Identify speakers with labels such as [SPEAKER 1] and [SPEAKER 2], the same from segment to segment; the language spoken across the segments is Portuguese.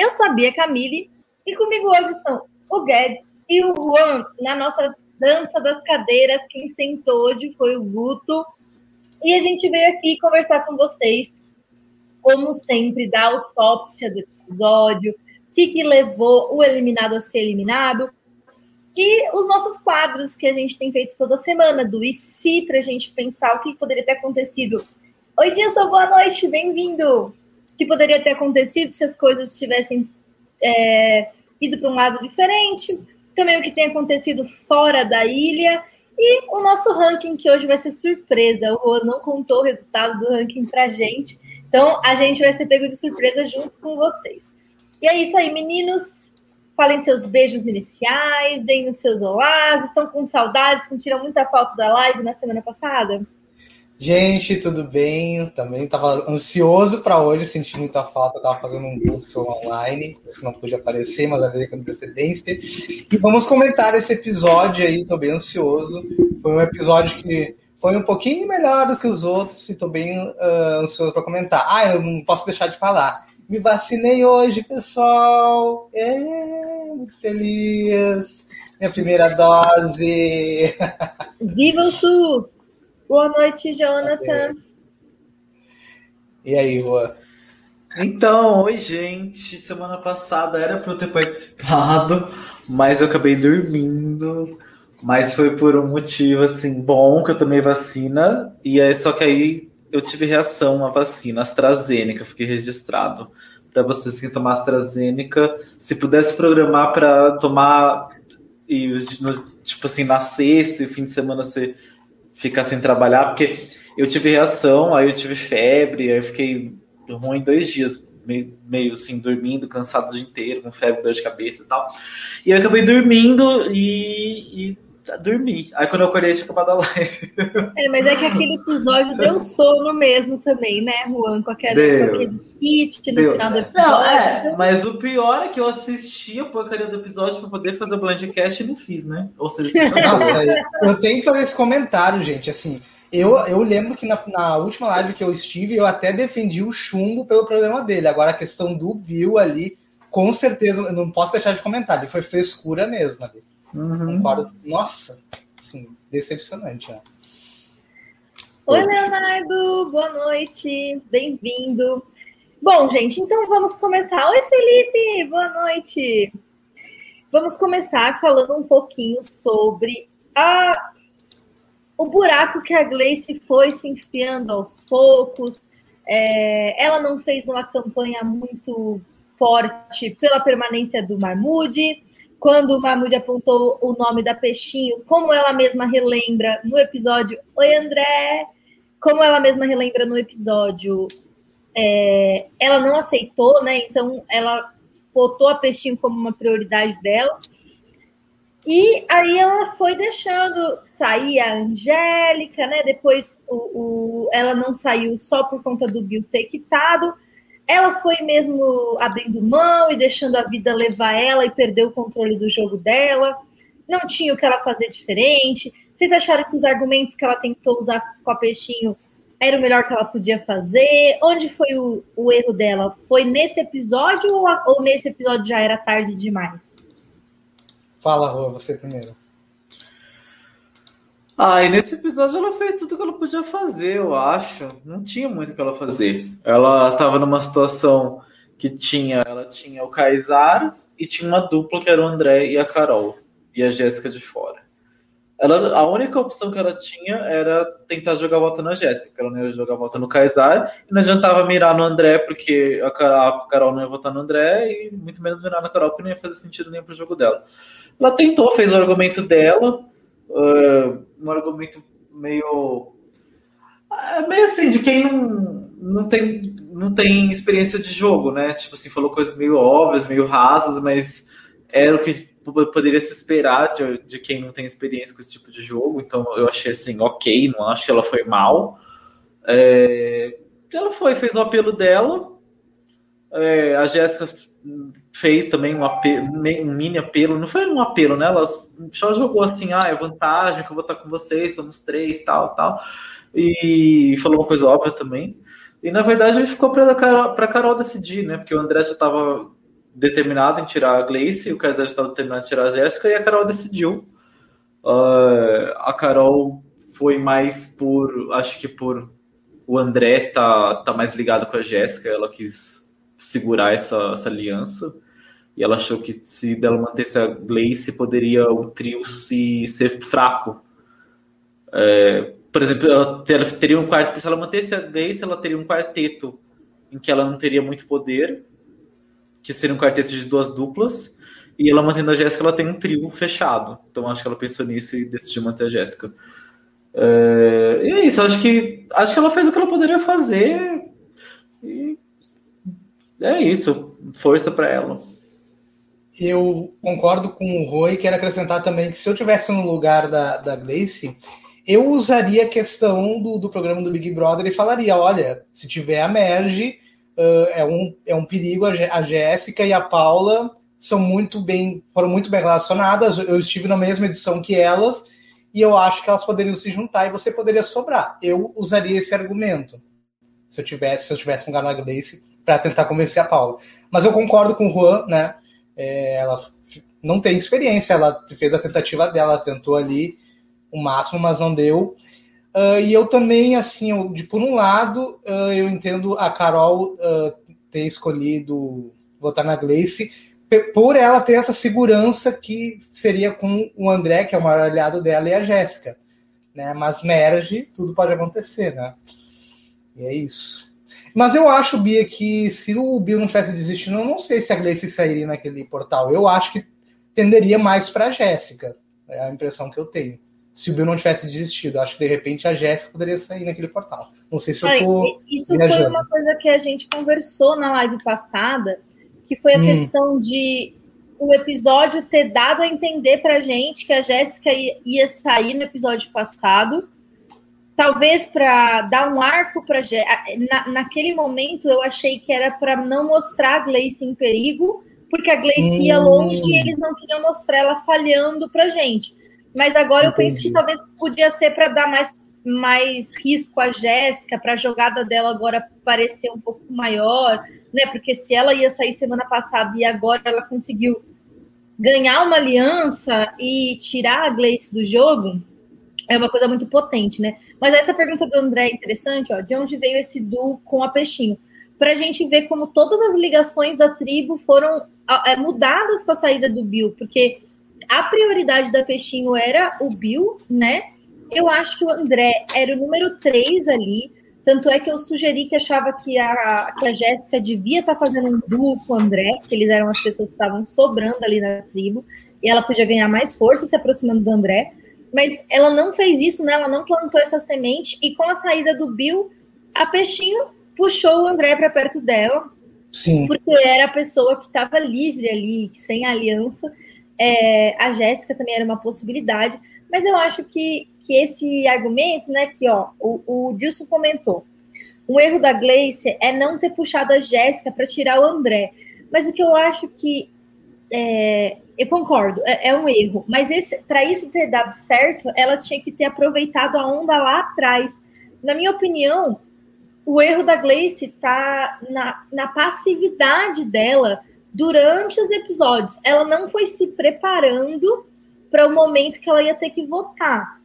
[SPEAKER 1] Eu sou a Bia Camille e comigo hoje estão o Guedes e o Juan na nossa dança das cadeiras. Quem sentou hoje foi o Guto. E a gente veio aqui conversar com vocês, como sempre, da autópsia do episódio, o que, que levou o eliminado a ser eliminado, e os nossos quadros que a gente tem feito toda semana, do e se, para a gente pensar o que poderia ter acontecido. Oi, Dilson, boa noite, bem-vindo. Que poderia ter acontecido se as coisas tivessem é, ido para um lado diferente, também o que tem acontecido fora da ilha e o nosso ranking, que hoje vai ser surpresa. O Juan não contou o resultado do ranking para gente, então a gente vai ser pego de surpresa junto com vocês. E é isso aí, meninos. Falem seus beijos iniciais, deem os seus olás, estão com saudades, sentiram muita falta da live na semana passada?
[SPEAKER 2] Gente, tudo bem? Também estava ansioso para hoje, senti muita falta, estava fazendo um curso online, por isso não pude aparecer, mas avisei com antecedência. E vamos comentar esse episódio aí, estou bem ansioso. Foi um episódio que foi um pouquinho melhor do que os outros e estou bem uh, ansioso para comentar. Ah, eu não posso deixar de falar. Me vacinei hoje, pessoal. É, muito feliz. Minha primeira dose.
[SPEAKER 1] Viva o Sul! Boa noite, Jonathan.
[SPEAKER 2] E aí, Juan?
[SPEAKER 3] Então, oi, gente. Semana passada era para eu ter participado, mas eu acabei dormindo. Mas foi por um motivo assim bom que eu tomei vacina e é só que aí eu tive reação à vacina AstraZeneca, fiquei registrado. Para vocês que tomar AstraZeneca, se pudesse programar para tomar e tipo assim na sexta e fim de semana você ficar sem trabalhar, porque eu tive reação, aí eu tive febre, aí eu fiquei ruim dois dias, meio, meio assim, dormindo, cansado o dia inteiro, com febre, dor de cabeça e tal. E eu acabei dormindo e, e dormir. Aí quando eu acordei, tinha acabado a live.
[SPEAKER 1] É, mas é que aquele episódio deu sono mesmo também, né, Juan? Com, aquele, com aquele hit no deu. final do episódio. Não,
[SPEAKER 3] é, mas o pior é que eu assisti a porcaria do episódio para poder fazer o Blindcast e não fiz, né? Ou seja,
[SPEAKER 2] Nossa, eu tenho que fazer esse comentário, gente, assim. Eu, eu lembro que na, na, última live que eu estive, eu até defendi o chumbo pelo problema dele. Agora, a questão do Bill ali, com certeza, eu não posso deixar de comentar. Ele foi frescura mesmo ali. Uhum. Concordo. Nossa, assim, decepcionante. Né?
[SPEAKER 1] Oi, Leonardo, boa noite, bem-vindo. Bom, gente, então vamos começar. Oi, Felipe, boa noite. Vamos começar falando um pouquinho sobre a, o buraco que a Gleice foi se enfiando aos poucos. É, ela não fez uma campanha muito forte pela permanência do Marmude quando o Mahmoud apontou o nome da Peixinho, como ela mesma relembra no episódio Oi André, como ela mesma relembra no episódio, é, ela não aceitou, né? Então ela botou a Peixinho como uma prioridade dela. E aí ela foi deixando sair a Angélica, né? Depois o, o, ela não saiu só por conta do Bill ter quitado ela foi mesmo abrindo mão e deixando a vida levar ela e perdeu o controle do jogo dela. Não tinha o que ela fazer diferente. Vocês acharam que os argumentos que ela tentou usar com a Peixinho era o melhor que ela podia fazer? Onde foi o, o erro dela? Foi nesse episódio ou, ou, nesse episódio já era tarde demais?
[SPEAKER 2] Fala, Rua, você primeiro.
[SPEAKER 3] Ah, e nesse episódio ela fez tudo que ela podia fazer, eu acho. Não tinha muito o que ela fazer. Ela estava numa situação que tinha, ela tinha o Kaysar e tinha uma dupla que era o André e a Carol e a Jéssica de fora. Ela, a única opção que ela tinha era tentar jogar a volta na Jéssica, que ela não ia jogar a volta no Kaysar, e não adiantava mirar no André, porque a Carol não ia votar no André, e muito menos mirar na Carol, porque não ia fazer sentido nem pro jogo dela. Ela tentou, fez o argumento dela, uh, um argumento meio. É meio assim, de quem não, não, tem, não tem experiência de jogo, né? Tipo assim, falou coisas meio óbvias, meio rasas, mas era o que poderia se esperar de, de quem não tem experiência com esse tipo de jogo. Então eu achei assim, ok, não acho que ela foi mal. É, ela foi, fez o apelo dela. É, a Jéssica fez também um, apelo, um mini apelo, não foi um apelo, né? Ela só jogou assim, ah, é vantagem que eu vou estar com vocês, somos três, tal, tal. E falou uma coisa óbvia também. E na verdade ficou para Carol, Carol decidir, né? Porque o André já estava determinado em tirar a Gleice, o Kaiser já estava determinado em tirar a Jéssica, e a Carol decidiu. Uh, a Carol foi mais por, acho que por o André tá, tá mais ligado com a Jéssica, ela quis segurar essa, essa aliança. E ela achou que se dela mantesse a Gleice, poderia o trio se ser fraco. É, por exemplo, ela, teria um quarteto, se ela mantesse a Gleice, ela teria um quarteto em que ela não teria muito poder, que seria um quarteto de duas duplas, e ela mantendo a Jéssica, ela tem um trio fechado. Então acho que ela pensou nisso e decidiu manter a Jéssica. É, e é isso, acho que acho que ela fez o que ela poderia fazer. E é isso, força para ela.
[SPEAKER 2] Eu concordo com o Roy, quero acrescentar também que se eu tivesse no lugar da, da Grace, eu usaria a questão do, do programa do Big Brother e falaria: olha, se tiver a Merge, uh, é, um, é um perigo. A, a Jéssica e a Paula são muito bem, foram muito bem relacionadas. Eu estive na mesma edição que elas e eu acho que elas poderiam se juntar e você poderia sobrar. Eu usaria esse argumento se eu tivesse, se eu tivesse um lugar na Gleice para tentar convencer a Paula. Mas eu concordo com o Juan, né? É, ela não tem experiência, ela fez a tentativa dela, tentou ali o máximo, mas não deu. Uh, e eu também, assim, eu, de por um lado, uh, eu entendo a Carol uh, ter escolhido votar na Gleice por ela ter essa segurança que seria com o André, que é o maior aliado dela, e a Jéssica. Né? Mas merge, tudo pode acontecer, né? E é isso. Mas eu acho, Bia, que se o Bill não tivesse desistido, eu não sei se a Gleice sairia naquele portal. Eu acho que tenderia mais para a Jéssica. É a impressão que eu tenho se o Bill não tivesse desistido. Acho que de repente a Jéssica poderia sair naquele portal. Não sei se eu tô.
[SPEAKER 1] Isso viajando. foi uma coisa que a gente conversou na live passada, que foi a hum. questão de o episódio ter dado a entender pra gente que a Jéssica ia sair no episódio passado. Talvez para dar um arco para Na, naquele momento eu achei que era para não mostrar a Gleice em perigo, porque a Gleice hum. ia longe e eles não queriam mostrar ela falhando pra gente. Mas agora Entendi. eu penso que talvez podia ser para dar mais, mais risco à Jéssica, para a jogada dela agora parecer um pouco maior, né? Porque se ela ia sair semana passada e agora ela conseguiu ganhar uma aliança e tirar a Gleice do jogo, é uma coisa muito potente, né? Mas essa pergunta do André é interessante, ó, de onde veio esse duo com a Peixinho? Para a gente ver como todas as ligações da tribo foram é, mudadas com a saída do Bill, porque a prioridade da Peixinho era o Bill, né? Eu acho que o André era o número 3 ali. Tanto é que eu sugeri que achava que a, que a Jéssica devia estar tá fazendo um duo com o André, que eles eram as pessoas que estavam sobrando ali na tribo, e ela podia ganhar mais força se aproximando do André. Mas ela não fez isso, né? Ela não plantou essa semente, e com a saída do Bill, a Peixinho puxou o André para perto dela.
[SPEAKER 2] Sim.
[SPEAKER 1] Porque era a pessoa que estava livre ali, sem aliança. É, a Jéssica também era uma possibilidade, mas eu acho que, que esse argumento, né, que ó, o, o Dilson comentou, um erro da Gleice é não ter puxado a Jéssica para tirar o André. Mas o que eu acho que é, eu concordo, é, é, um erro. Mas para isso ter dado certo, ela tinha que ter aproveitado a onda lá atrás. Na minha opinião, o erro da Gleice está na, na passividade dela durante os episódios. Ela não foi se preparando para o momento que ela ia ter que votar.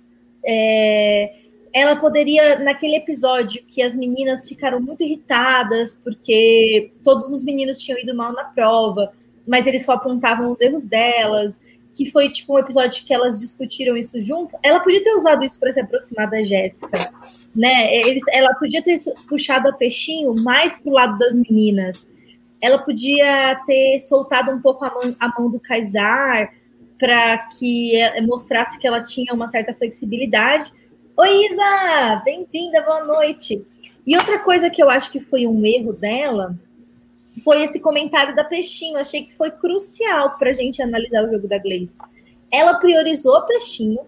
[SPEAKER 1] É, ela poderia, naquele episódio que as meninas ficaram muito irritadas porque todos os meninos tinham ido mal na prova, mas eles só apontavam os erros delas, que foi tipo um episódio que elas discutiram isso juntos. Ela podia ter usado isso para se aproximar da Jéssica, né? Eles, ela podia ter puxado a peixinho mais pro lado das meninas ela podia ter soltado um pouco a mão, a mão do Kaysar para que mostrasse que ela tinha uma certa flexibilidade. Oi, Isa! Bem-vinda, boa noite. E outra coisa que eu acho que foi um erro dela foi esse comentário da Peixinho. Achei que foi crucial para a gente analisar o jogo da Gleice. Ela priorizou Peixinho.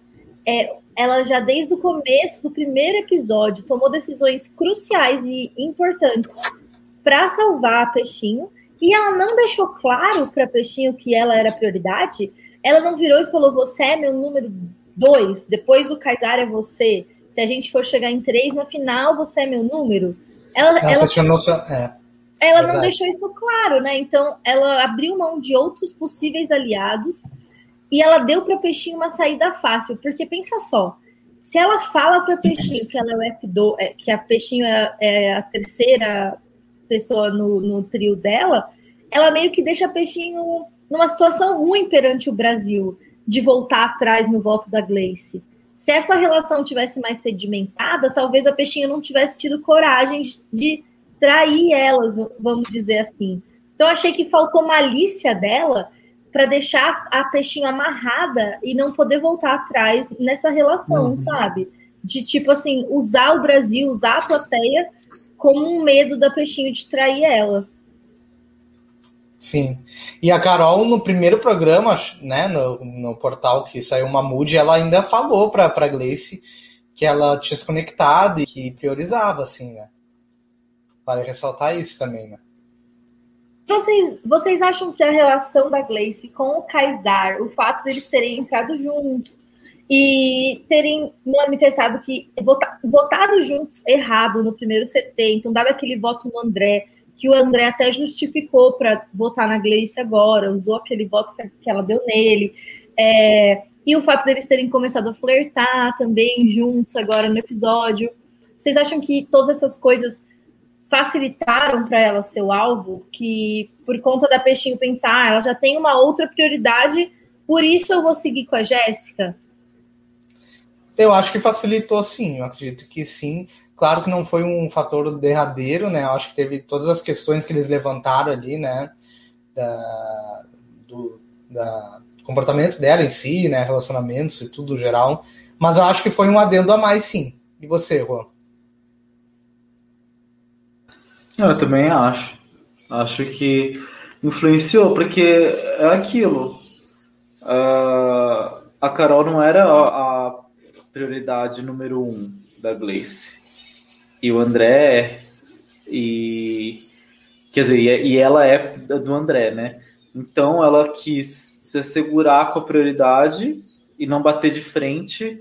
[SPEAKER 1] É, ela já desde o começo do primeiro episódio tomou decisões cruciais e importantes para salvar a Peixinho. E ela não deixou claro para Peixinho que ela era prioridade. Ela não virou e falou: Você é meu número dois. Depois do Kaysar é você. Se a gente for chegar em três na final, você é meu número. Ela, ela,
[SPEAKER 2] questionou só. É,
[SPEAKER 1] ela não deixou isso claro, né? Então, ela abriu mão de outros possíveis aliados e ela deu para Peixinho uma saída fácil, porque pensa só, se ela fala para Peixinho que ela é o F2, é, que a Peixinho é, é a terceira pessoa no, no, trio dela, ela meio que deixa Peixinho numa situação ruim perante o Brasil, de voltar atrás no voto da Gleice. Se essa relação tivesse mais sedimentada, talvez a Peixinho não tivesse tido coragem de trair elas, vamos dizer assim. Então achei que faltou malícia dela para deixar a Peixinho amarrada e não poder voltar atrás nessa relação, uhum. sabe? De tipo assim, usar o Brasil, usar a plateia como um medo da Peixinho de trair ela.
[SPEAKER 2] Sim. E a Carol, no primeiro programa, né, no, no portal que saiu uma mood, ela ainda falou pra, pra Gleice que ela tinha se conectado e que priorizava, assim, né? Vale ressaltar isso também, né?
[SPEAKER 1] Vocês, vocês acham que a relação da Gleice com o Kaysar, o fato deles terem entrado juntos e terem manifestado que vota, votado juntos errado no primeiro CT, então dado aquele voto no André, que o André até justificou para votar na Gleice agora, usou aquele voto que ela deu nele, é, e o fato deles terem começado a flertar também juntos agora no episódio. Vocês acham que todas essas coisas facilitaram para ela seu alvo, que por conta da Peixinho pensar, ah, ela já tem uma outra prioridade, por isso eu vou seguir com a Jéssica?
[SPEAKER 2] Eu acho que facilitou sim, eu acredito que sim. Claro que não foi um fator derradeiro, né? Eu acho que teve todas as questões que eles levantaram ali, né? Da, do da comportamento dela em si, né? Relacionamentos e tudo geral. Mas eu acho que foi um adendo a mais, sim. E você, Juan?
[SPEAKER 3] Eu também acho. Acho que influenciou, porque é aquilo. Uh, a Carol não era a, a, prioridade número um da Gleice. E o André é. E. Quer dizer, e, e ela é do André, né? Então ela quis se assegurar com a prioridade e não bater de frente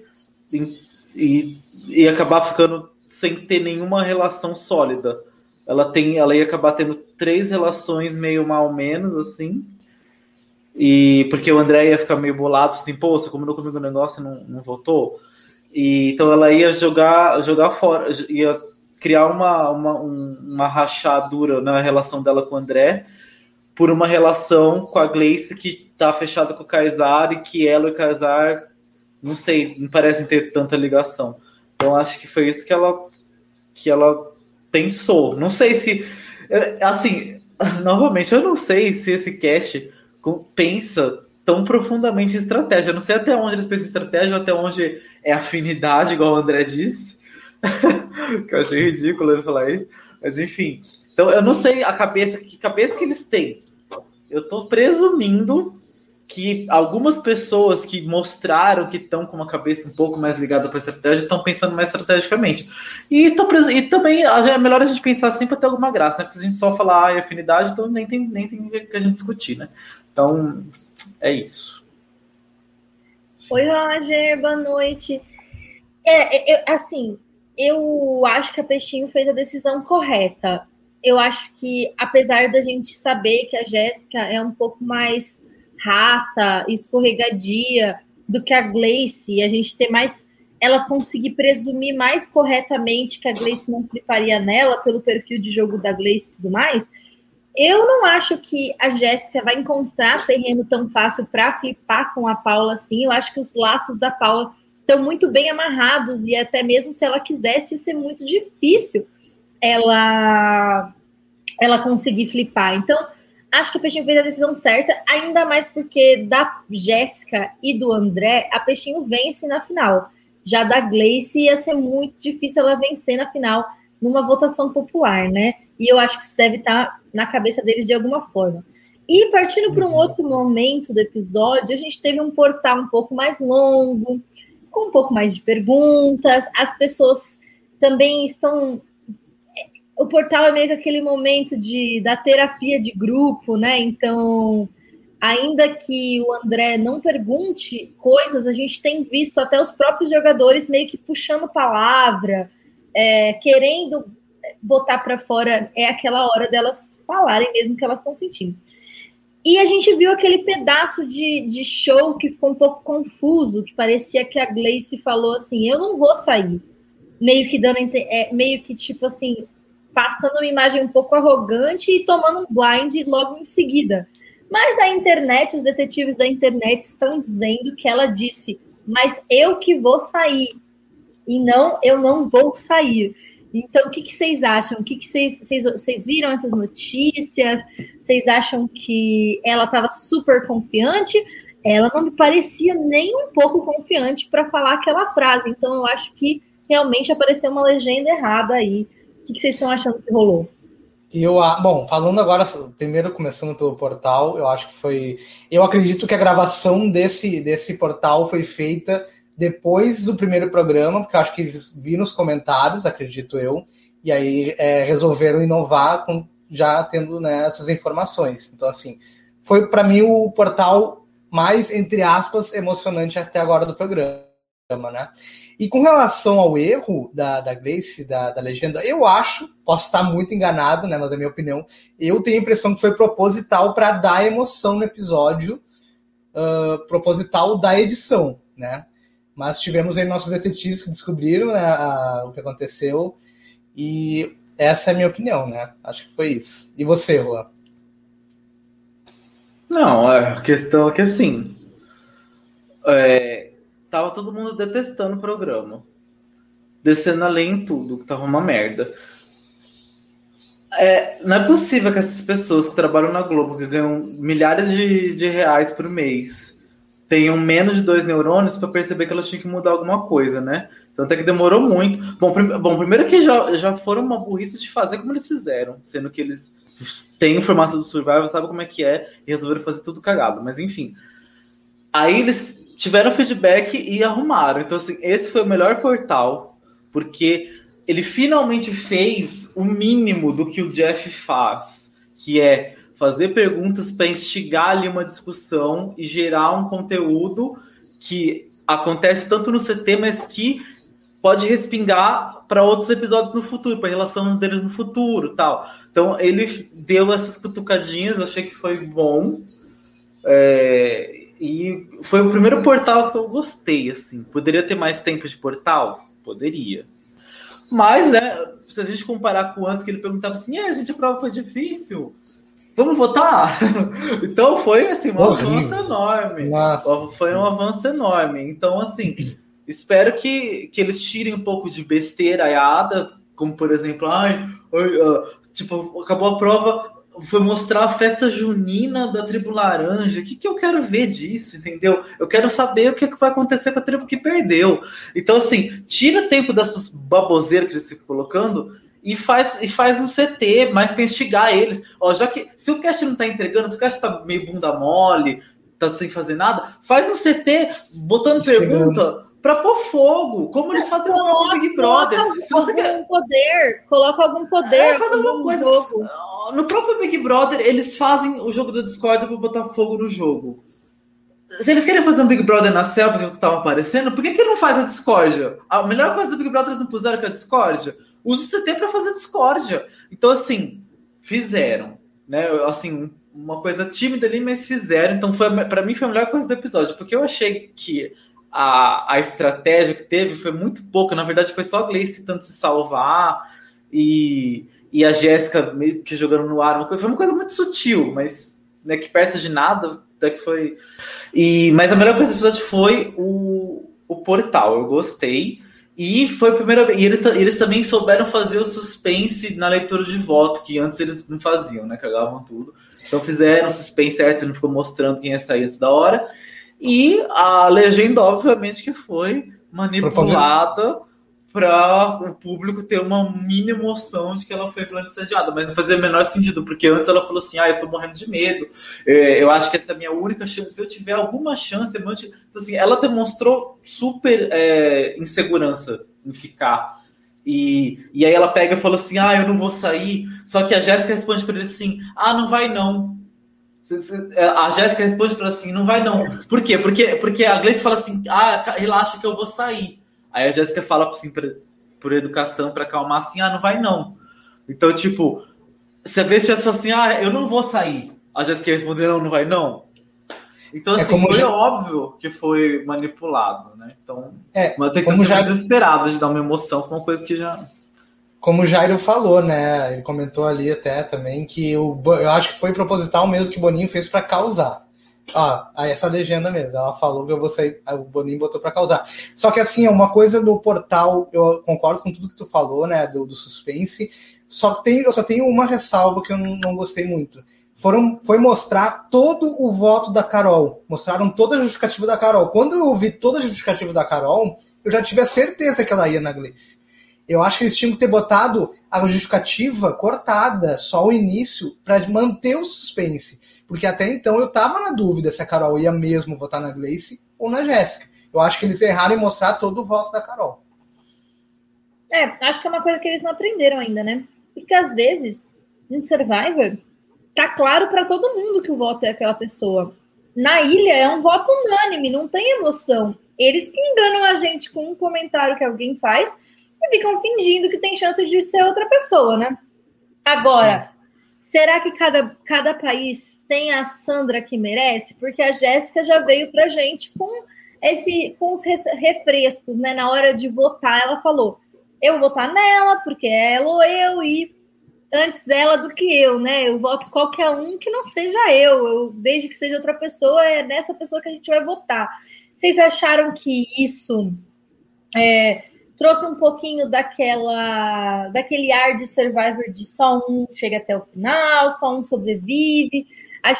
[SPEAKER 3] e, e, e acabar ficando sem ter nenhuma relação sólida ela tem, ela ia acabar tendo três relações meio mal menos assim. E porque o André ia ficar meio bolado assim, pô, você combinou comigo o negócio e não, não votou. E então ela ia jogar jogar fora, ia criar uma, uma, uma rachadura na relação dela com o André por uma relação com a Gleice que tá fechada com o Kaysar e que ela e o Kaysar não sei, não parecem ter tanta ligação. Então acho que foi isso que ela que ela pensou. Não sei se. Assim, novamente, eu não sei se esse cast pensa tão profundamente em estratégia. Eu não sei até onde eles pensam em estratégia, até onde é afinidade, igual o André disse. que eu achei ridículo ele falar isso. Mas enfim. Então eu não sei a cabeça, que cabeça que eles têm. Eu tô presumindo que algumas pessoas que mostraram que estão com uma cabeça um pouco mais ligada para a estratégia estão pensando mais estrategicamente. E, tô, e também é melhor a gente pensar sempre para ter alguma graça, né? Porque se a gente só falar ah, afinidade, então nem tem, nem tem que a gente discutir, né? Então, é isso.
[SPEAKER 1] Oi, Roger, boa noite. É, é, assim, eu acho que a Peixinho fez a decisão correta. Eu acho que, apesar da gente saber que a Jéssica é um pouco mais rata, escorregadia do que a Gleice, e a gente ter mais ela conseguir presumir mais corretamente que a Gleice não fliparia nela pelo perfil de jogo da Gleice e tudo mais, eu não acho que a Jéssica vai encontrar terreno tão fácil para flipar com a Paula assim. Eu acho que os laços da Paula estão muito bem amarrados e até mesmo se ela quisesse ser muito difícil ela ela conseguir flipar. Então, Acho que o Peixinho fez a decisão certa, ainda mais porque da Jéssica e do André, a Peixinho vence na final. Já da Gleice ia ser muito difícil ela vencer na final numa votação popular, né? E eu acho que isso deve estar na cabeça deles de alguma forma. E partindo para um uhum. outro momento do episódio, a gente teve um portal um pouco mais longo, com um pouco mais de perguntas. As pessoas também estão o portal é meio que aquele momento de, da terapia de grupo, né? Então, ainda que o André não pergunte coisas, a gente tem visto até os próprios jogadores meio que puxando palavra, é, querendo botar para fora é aquela hora delas falarem mesmo que elas estão sentindo. E a gente viu aquele pedaço de, de show que ficou um pouco confuso, que parecia que a Gleice falou assim: eu não vou sair. Meio que dando é, meio que tipo assim, passando uma imagem um pouco arrogante e tomando um blind logo em seguida. Mas a internet, os detetives da internet estão dizendo que ela disse: mas eu que vou sair. E não, eu não vou sair. Então, o que, que vocês acham? O que, que vocês, vocês, vocês viram essas notícias? Vocês acham que ela estava super confiante? Ela não me parecia nem um pouco confiante para falar aquela frase. Então, eu acho que realmente apareceu uma legenda errada aí. O que, vocês estão achando que rolou?
[SPEAKER 2] Eu, bom, falando agora, primeiro começando pelo portal, eu acho que foi. Eu acredito que a gravação desse, desse portal foi feita depois do primeiro programa, porque acho que eles viram os comentários, acredito eu, e aí é, resolveram inovar com, já tendo né, essas informações. Então, assim, foi para mim o portal mais, entre aspas, emocionante até agora do programa, né? E com relação ao erro da, da Grace, da, da legenda, eu acho, posso estar muito enganado, né? Mas é minha opinião, eu tenho a impressão que foi proposital para dar emoção no episódio, uh, proposital da edição, né? Mas tivemos aí nossos detetives que descobriram né, a, o que aconteceu. E essa é a minha opinião, né? Acho que foi isso. E você, Juan?
[SPEAKER 3] Não, a questão é que assim. É, tava todo mundo detestando o programa. Descendo além em tudo, que tava uma merda. É, não é possível que essas pessoas que trabalham na Globo, que ganham milhares de, de reais por mês, tenham menos de dois neurônios para perceber que elas tinham que mudar alguma coisa, né? Então até que demorou muito. Bom, prim bom primeiro que já, já foram uma burrice de fazer como eles fizeram, sendo que eles têm o formato do Survival, sabem como é que é, e resolveram fazer tudo cagado. Mas enfim. Aí eles tiveram feedback e arrumaram. Então, assim, esse foi o melhor portal, porque ele finalmente fez o mínimo do que o Jeff faz, que é fazer perguntas para instigar ali uma discussão e gerar um conteúdo que acontece tanto no CT, mas que pode respingar para outros episódios no futuro, para relação deles no futuro, tal. Então ele deu essas cutucadinhas, achei que foi bom. É, e foi o primeiro portal que eu gostei, assim. Poderia ter mais tempo de portal? Poderia. Mas, né, se a gente comparar com antes, que ele perguntava assim, é, a gente, a prova foi difícil vamos votar? então foi assim, um Horrível. avanço enorme. Nossa, foi um avanço enorme. Então, assim, espero que, que eles tirem um pouco de besteiraiada, como por exemplo, ai, uh, tipo, acabou a prova, foi mostrar a festa junina da tribo laranja. O que, que eu quero ver disso, entendeu? Eu quero saber o que, que vai acontecer com a tribo que perdeu. Então, assim, tira tempo dessas baboseiras que eles ficam colocando e faz, e faz um CT mais para instigar eles. Ó, já que se o cast não tá entregando, se o cast tá meio bunda mole, tá sem fazer nada, faz um CT botando pergunta para pôr fogo, como eles fazem coloca, no Big Brother.
[SPEAKER 1] Coloca se você algum quer... poder, coloca algum poder. É,
[SPEAKER 3] faz alguma coisa. Jogo. No próprio Big Brother, eles fazem o jogo da Discord para botar fogo no jogo. Se eles querem fazer um Big Brother na selva, que é o que tava aparecendo, por que, que não faz a Discord? A melhor coisa do Big Brother eles não puseram que é a Discord usa o CT para fazer discórdia. Então, assim, fizeram, né? Assim, uma coisa tímida ali, mas fizeram. Então, foi para mim foi a melhor coisa do episódio, porque eu achei que a, a estratégia que teve foi muito pouca. Na verdade, foi só a Gleice tentando se salvar e, e a Jéssica meio que jogando no ar. Foi uma coisa muito sutil, mas né, que perto de nada, até que foi. E, mas a melhor coisa do episódio foi o, o portal. Eu gostei. E foi a primeira vez. E eles também souberam fazer o suspense na leitura de voto, que antes eles não faziam, né? Cagavam tudo. Então fizeram o suspense certo, não ficou mostrando quem ia sair antes da hora. E a legenda, obviamente, que foi manipulada para o público ter uma mínima emoção de que ela foi planejada, mas não fazia o menor sentido, porque antes ela falou assim: ah, eu tô morrendo de medo, é, eu acho que essa é a minha única chance, se eu tiver alguma chance, então, assim, ela demonstrou super é, insegurança em ficar. E, e aí ela pega e fala assim: ah, eu não vou sair. Só que a Jéssica responde para ele assim: ah, não vai não. É, a Jéssica responde para assim: não vai não. Por quê? Porque, porque a Gleice fala assim: ah, relaxa que eu vou sair. Aí a Jéssica fala assim, pra, por educação, para acalmar assim: ah, não vai não. Então, tipo, se a Grace tivesse assim, ah, eu não vou sair, a Jéssica ia responder, não, não vai, não. Então, é assim, é como foi já... óbvio que foi manipulado, né? Então,
[SPEAKER 2] é,
[SPEAKER 3] mas tem que ser já... desesperado de dar uma emoção com uma coisa que já.
[SPEAKER 2] Como o Jairo falou, né? Ele comentou ali até também que o, eu acho que foi proposital mesmo que o Boninho fez para causar. Ah, essa legenda mesmo. Ela falou que eu vou sair. O Boninho botou para causar. Só que assim, é uma coisa do portal, eu concordo com tudo que tu falou, né? Do, do suspense. Só tem, eu só tenho uma ressalva que eu não, não gostei muito. Foram, foi mostrar todo o voto da Carol. Mostraram toda a justificativa da Carol. Quando eu ouvi toda a justificativa da Carol, eu já tive a certeza que ela ia na Gleice. Eu acho que eles tinham que ter botado a justificativa cortada, só o início, para manter o suspense. Porque até então eu tava na dúvida se a Carol ia mesmo votar na Gleice ou na Jéssica. Eu acho que eles erraram em mostrar todo o voto da Carol.
[SPEAKER 1] É, acho que é uma coisa que eles não aprenderam ainda, né? Porque às vezes, em Survivor, tá claro para todo mundo que o voto é aquela pessoa. Na ilha é um voto unânime, não tem emoção. Eles que enganam a gente com um comentário que alguém faz e ficam fingindo que tem chance de ser outra pessoa, né? Agora, Sim. Será que cada, cada país tem a Sandra que merece? Porque a Jéssica já veio para gente com esse com os refrescos, né? Na hora de votar, ela falou: eu vou votar nela, porque é ela ou eu, e antes dela do que eu, né? Eu voto qualquer um que não seja eu. eu. Desde que seja outra pessoa, é nessa pessoa que a gente vai votar. Vocês acharam que isso é, trouxe um pouquinho daquela daquele ar de Survivor de só um chega até o final, só um sobrevive. A,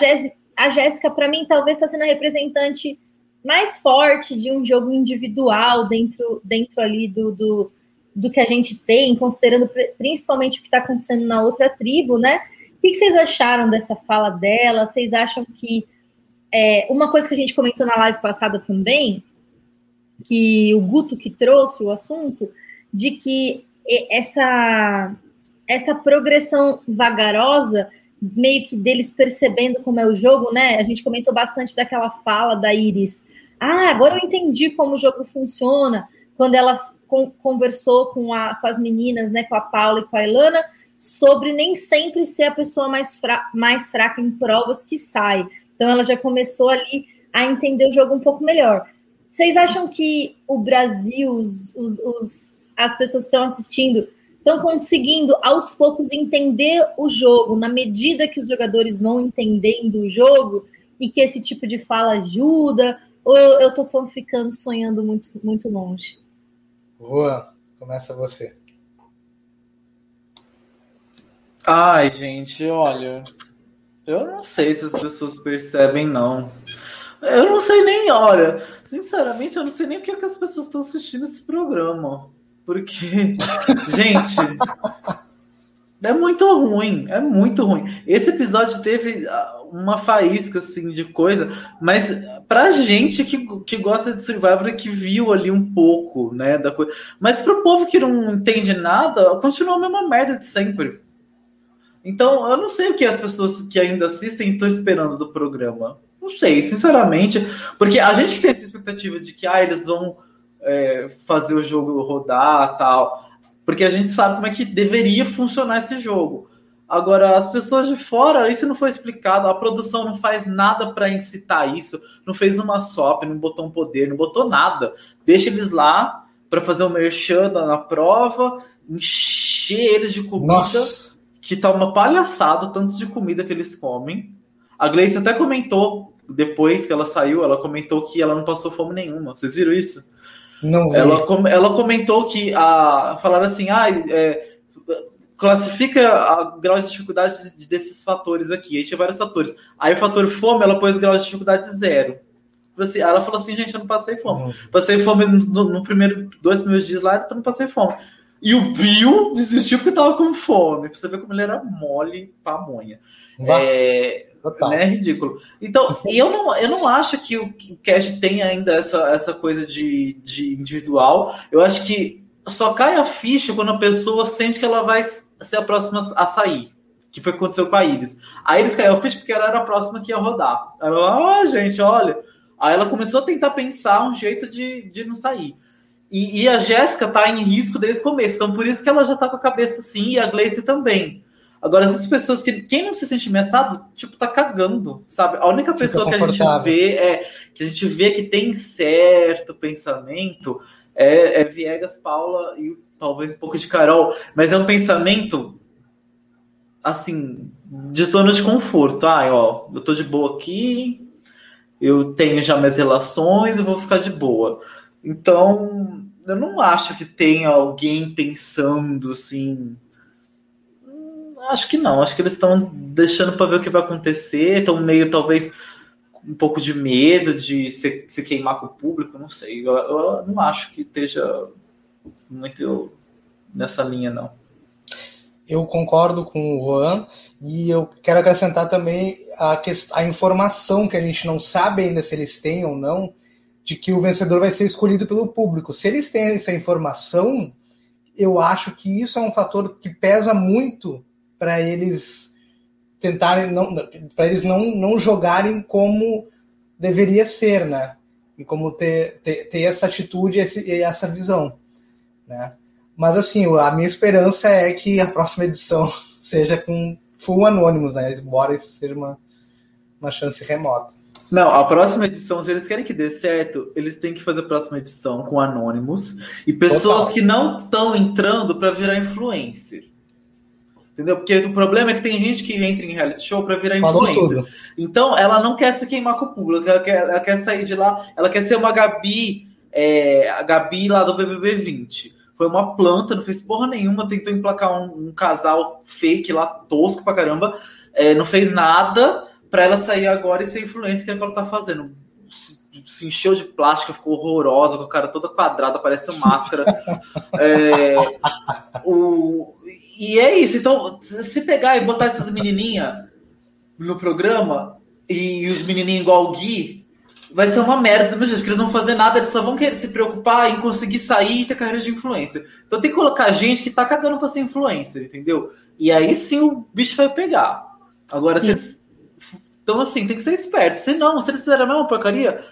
[SPEAKER 1] a Jéssica, para mim, talvez está sendo a representante mais forte de um jogo individual dentro, dentro ali do, do, do que a gente tem, considerando principalmente o que está acontecendo na outra tribo, né? O que, vocês acharam dessa fala dela? Vocês acham que é, uma coisa que a gente comentou na live passada também que o Guto que trouxe o assunto, de que essa, essa progressão vagarosa, meio que deles percebendo como é o jogo, né? A gente comentou bastante daquela fala da Iris. Ah, agora eu entendi como o jogo funciona. Quando ela com, conversou com, a, com as meninas, né, com a Paula e com a Ilana, sobre nem sempre ser a pessoa mais, fra mais fraca em provas que sai. Então ela já começou ali a entender o jogo um pouco melhor. Vocês acham que o Brasil, os, os, os, as pessoas que estão assistindo, estão conseguindo aos poucos entender o jogo na medida que os jogadores vão entendendo o jogo e que esse tipo de fala ajuda? Ou eu estou ficando sonhando muito, muito longe?
[SPEAKER 2] Juan, começa você.
[SPEAKER 3] Ai, gente, olha, eu não sei se as pessoas percebem, não. Eu não sei nem, olha, sinceramente, eu não sei nem porque que as pessoas estão assistindo esse programa. Porque, gente, é muito ruim, é muito ruim. Esse episódio teve ah, uma faísca, assim, de coisa, mas pra gente que, que gosta de Survivor, que viu ali um pouco, né, da coisa. Mas pro povo que não entende nada, continua a mesma merda de sempre. Então, eu não sei o que as pessoas que ainda assistem estão esperando do programa. Não sei, sinceramente, porque a gente tem essa expectativa de que ah, eles vão é, fazer o jogo rodar tal, porque a gente sabe como é que deveria funcionar esse jogo. Agora, as pessoas de fora, isso não foi explicado, a produção não faz nada para incitar isso, não fez uma SOP, não botou um poder, não botou nada. Deixa eles lá para fazer o um merchan na prova, encher eles de comida, Nossa. que tá uma palhaçada, tanto de comida que eles comem. A Gleice até comentou depois que ela saiu, ela comentou que ela não passou fome nenhuma. Vocês viram isso?
[SPEAKER 2] Não vi.
[SPEAKER 3] Ela, ela comentou que a falaram assim, ah, é, classifica a grau de dificuldade desses fatores aqui. Aí tinha vários fatores. Aí o fator fome, ela pôs o grau de dificuldade zero. Assim, ela falou assim, gente, eu não passei fome. Uhum. Passei fome no, no, primeiro, dois primeiros dias lá, depois não passei fome. E o Bill desistiu porque tava com fome. Pra você ver como ele era mole pamonha. É, Total. É ridículo. Então, eu não, eu não acho que o, Cash tem ainda essa, essa coisa de, de individual. Eu acho que só cai a ficha quando a pessoa sente que ela vai ser a próxima a sair. Que foi o que aconteceu com a Iris. A Iris caiu a ficha porque ela era a próxima que ia rodar. Ela, ah, gente, olha. Aí ela começou a tentar pensar um jeito de, de não sair. E, e a Jéssica tá em risco desde o começo, então por isso que ela já tá com a cabeça assim, e a Gleice também. Agora, essas pessoas que. Quem não se sente ameaçado, tipo, tá cagando, sabe? A única pessoa que a gente vê é. Que a gente vê que tem certo pensamento é, é Viegas, Paula e talvez um pouco de Carol. Mas é um pensamento assim, de zona de conforto. Ah, ó, eu tô de boa aqui, eu tenho já minhas relações, eu vou ficar de boa. Então, eu não acho que tenha alguém pensando assim. Acho que não. Acho que eles estão deixando para ver o que vai acontecer. Estão meio, talvez, um pouco de medo de se, se queimar com o público. Não sei. Eu, eu não acho que esteja muito nessa linha, não.
[SPEAKER 2] Eu concordo com o Juan e eu quero acrescentar também a, a informação que a gente não sabe ainda se eles têm ou não de que o vencedor vai ser escolhido pelo público. Se eles têm essa informação, eu acho que isso é um fator que pesa muito para eles tentarem não para eles não, não jogarem como deveria ser, né? E como ter, ter, ter essa atitude e essa visão, né? Mas assim, a minha esperança é que a próxima edição seja com full anônimos, né? Embora isso seja uma, uma chance remota.
[SPEAKER 3] Não, a próxima edição, se eles querem que dê certo, eles têm que fazer a próxima edição com anônimos e pessoas Total. que não estão entrando para virar influencer. Entendeu? Porque o problema é que tem gente que entra em reality show para virar Falou influencer. Tudo. Então, ela não quer se queimar com o público, ela quer, ela quer sair de lá, ela quer ser uma Gabi, é, a Gabi lá do BBB 20. Foi uma planta, não fez porra nenhuma, tentou emplacar um, um casal fake lá, tosco pra caramba, é, não fez nada para ela sair agora e ser influência que é o que ela tá fazendo. Se, se, encheu de plástica, ficou horrorosa, com a cara toda quadrada, parece uma máscara. é, o, e é isso. Então, se pegar e botar essas menininhas no programa e os menininhos igual o Gui, vai ser uma merda do mesmo jeito, porque eles não vão fazer nada, eles só vão querer se preocupar em conseguir sair e ter carreira de influência. Então tem que colocar gente que tá cagando pra ser influencer, entendeu? E aí sim o bicho vai pegar. Agora, vocês então, assim, tem que ser esperto. Se não, se eles fizerem a mesma porcaria,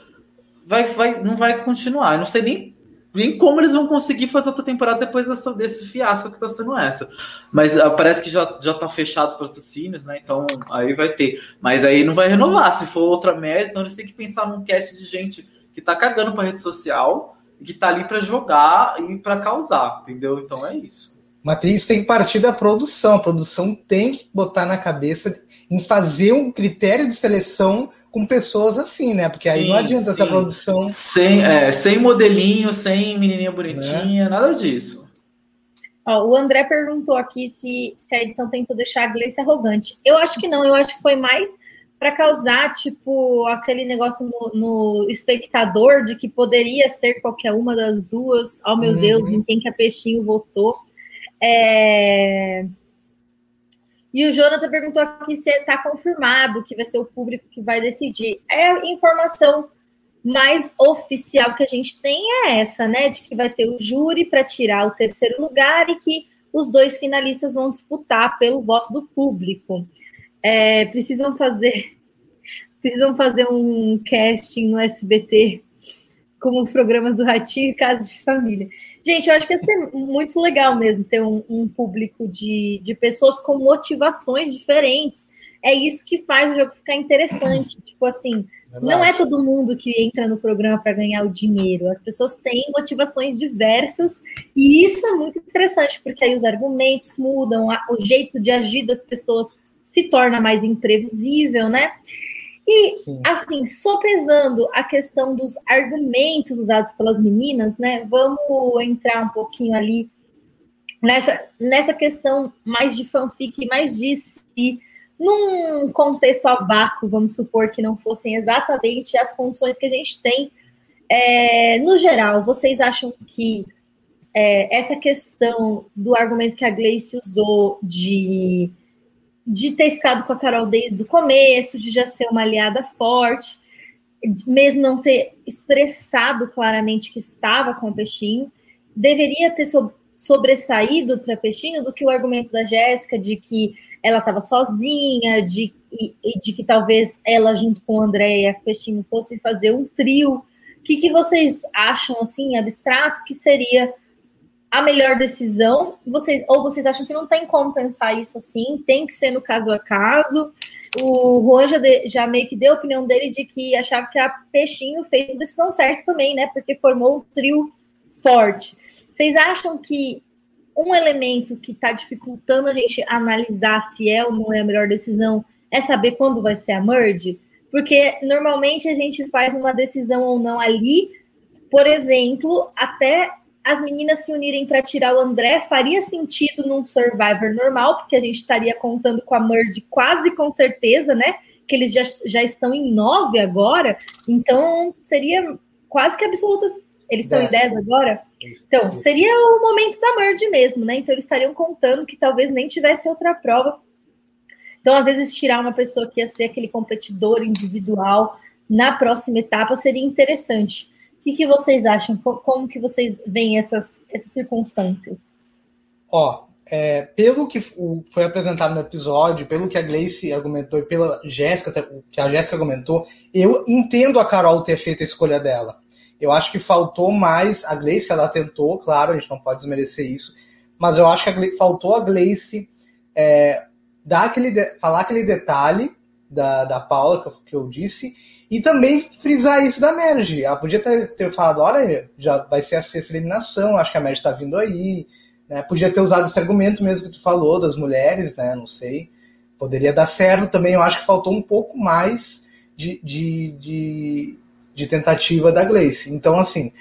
[SPEAKER 3] vai, vai, não vai continuar. Eu não sei nem, nem como eles vão conseguir fazer outra temporada depois dessa, desse fiasco que está sendo essa. Mas uh, parece que já, já tá fechado os patrocínios, né? Então aí vai ter. Mas aí não vai renovar. Se for outra merda, então eles têm que pensar num cast de gente que tá cagando pra rede social que tá ali para jogar e para causar, entendeu? Então é isso.
[SPEAKER 2] Isso tem que partir da produção. A produção tem que botar na cabeça em fazer um critério de seleção com pessoas assim, né? Porque sim, aí não adianta sim. essa produção.
[SPEAKER 3] Sem, é, sem modelinho, sem menininha bonitinha, né? nada disso.
[SPEAKER 1] Ó, o André perguntou aqui se, se a edição tentou deixar a Gleice arrogante. Eu acho que não, eu acho que foi mais para causar, tipo, aquele negócio no, no, espectador de que poderia ser qualquer uma das duas. Oh, meu uhum. Deus, em quem que a Peixinho votou. É... E o Jonathan perguntou aqui se está confirmado que vai ser o público que vai decidir. É a informação mais oficial que a gente tem é essa, né? De que vai ter o júri para tirar o terceiro lugar e que os dois finalistas vão disputar pelo voto do público. É, precisam fazer precisam fazer um casting no SBT como os programas do Ratinho e Casos de Família. Gente, eu acho que ia ser muito legal mesmo ter um, um público de, de pessoas com motivações diferentes. É isso que faz o jogo ficar interessante. Tipo assim, não é todo mundo que entra no programa para ganhar o dinheiro. As pessoas têm motivações diversas e isso é muito interessante, porque aí os argumentos mudam, o jeito de agir das pessoas se torna mais imprevisível, né? E, Sim. assim, sopesando a questão dos argumentos usados pelas meninas, né? Vamos entrar um pouquinho ali nessa, nessa questão mais de fanfic, mais de si, num contexto a vácuo, vamos supor que não fossem exatamente as condições que a gente tem. É, no geral, vocês acham que é, essa questão do argumento que a Gleice usou de de ter ficado com a Carol desde o começo, de já ser uma aliada forte, mesmo não ter expressado claramente que estava com o Peixinho, deveria ter so sobressaído para Peixinho do que o argumento da Jéssica de que ela estava sozinha, de, e, e, de que talvez ela, junto com a Andréia Peixinho, fossem fazer um trio. Que, que vocês acham, assim, abstrato, que seria a melhor decisão? Vocês, ou vocês acham que não tem como pensar isso assim? Tem que ser no caso a caso? O Juan já, de, já meio que deu a opinião dele de que achava que a Peixinho fez a decisão certa também, né? Porque formou um trio forte. Vocês acham que um elemento que está dificultando a gente analisar se é ou não é a melhor decisão é saber quando vai ser a merge? Porque normalmente a gente faz uma decisão ou não ali, por exemplo, até as meninas se unirem para tirar o André faria sentido num Survivor normal, porque a gente estaria contando com a merge quase com certeza, né? Que eles já, já estão em nove agora, então seria quase que absoluta eles estão em 10 agora? Então, seria o momento da merge mesmo, né? Então, eles estariam contando que talvez nem tivesse outra prova. Então, às vezes, tirar uma pessoa que ia ser aquele competidor individual na próxima etapa seria interessante. Que, que vocês acham? Como que vocês veem essas, essas circunstâncias?
[SPEAKER 2] Ó, é, pelo que foi apresentado no episódio, pelo que a Gleice argumentou e pela Jéssica, que a Jéssica argumentou, eu entendo a Carol ter feito a escolha dela. Eu acho que faltou mais. A Gleice, ela tentou, claro, a gente não pode desmerecer isso, mas eu acho que a faltou a Gleice é, dar aquele de, falar aquele detalhe da, da Paula que eu, que eu, disse e também frisar isso da Merge. Ela podia ter, ter falado: olha, já vai ser a sexta eliminação, acho que a Merge está vindo aí. Né? Podia ter usado esse argumento mesmo que tu falou das mulheres, né? Não sei. Poderia dar certo também. Eu acho que faltou um pouco mais de, de, de de tentativa da Gleice. Então, assim,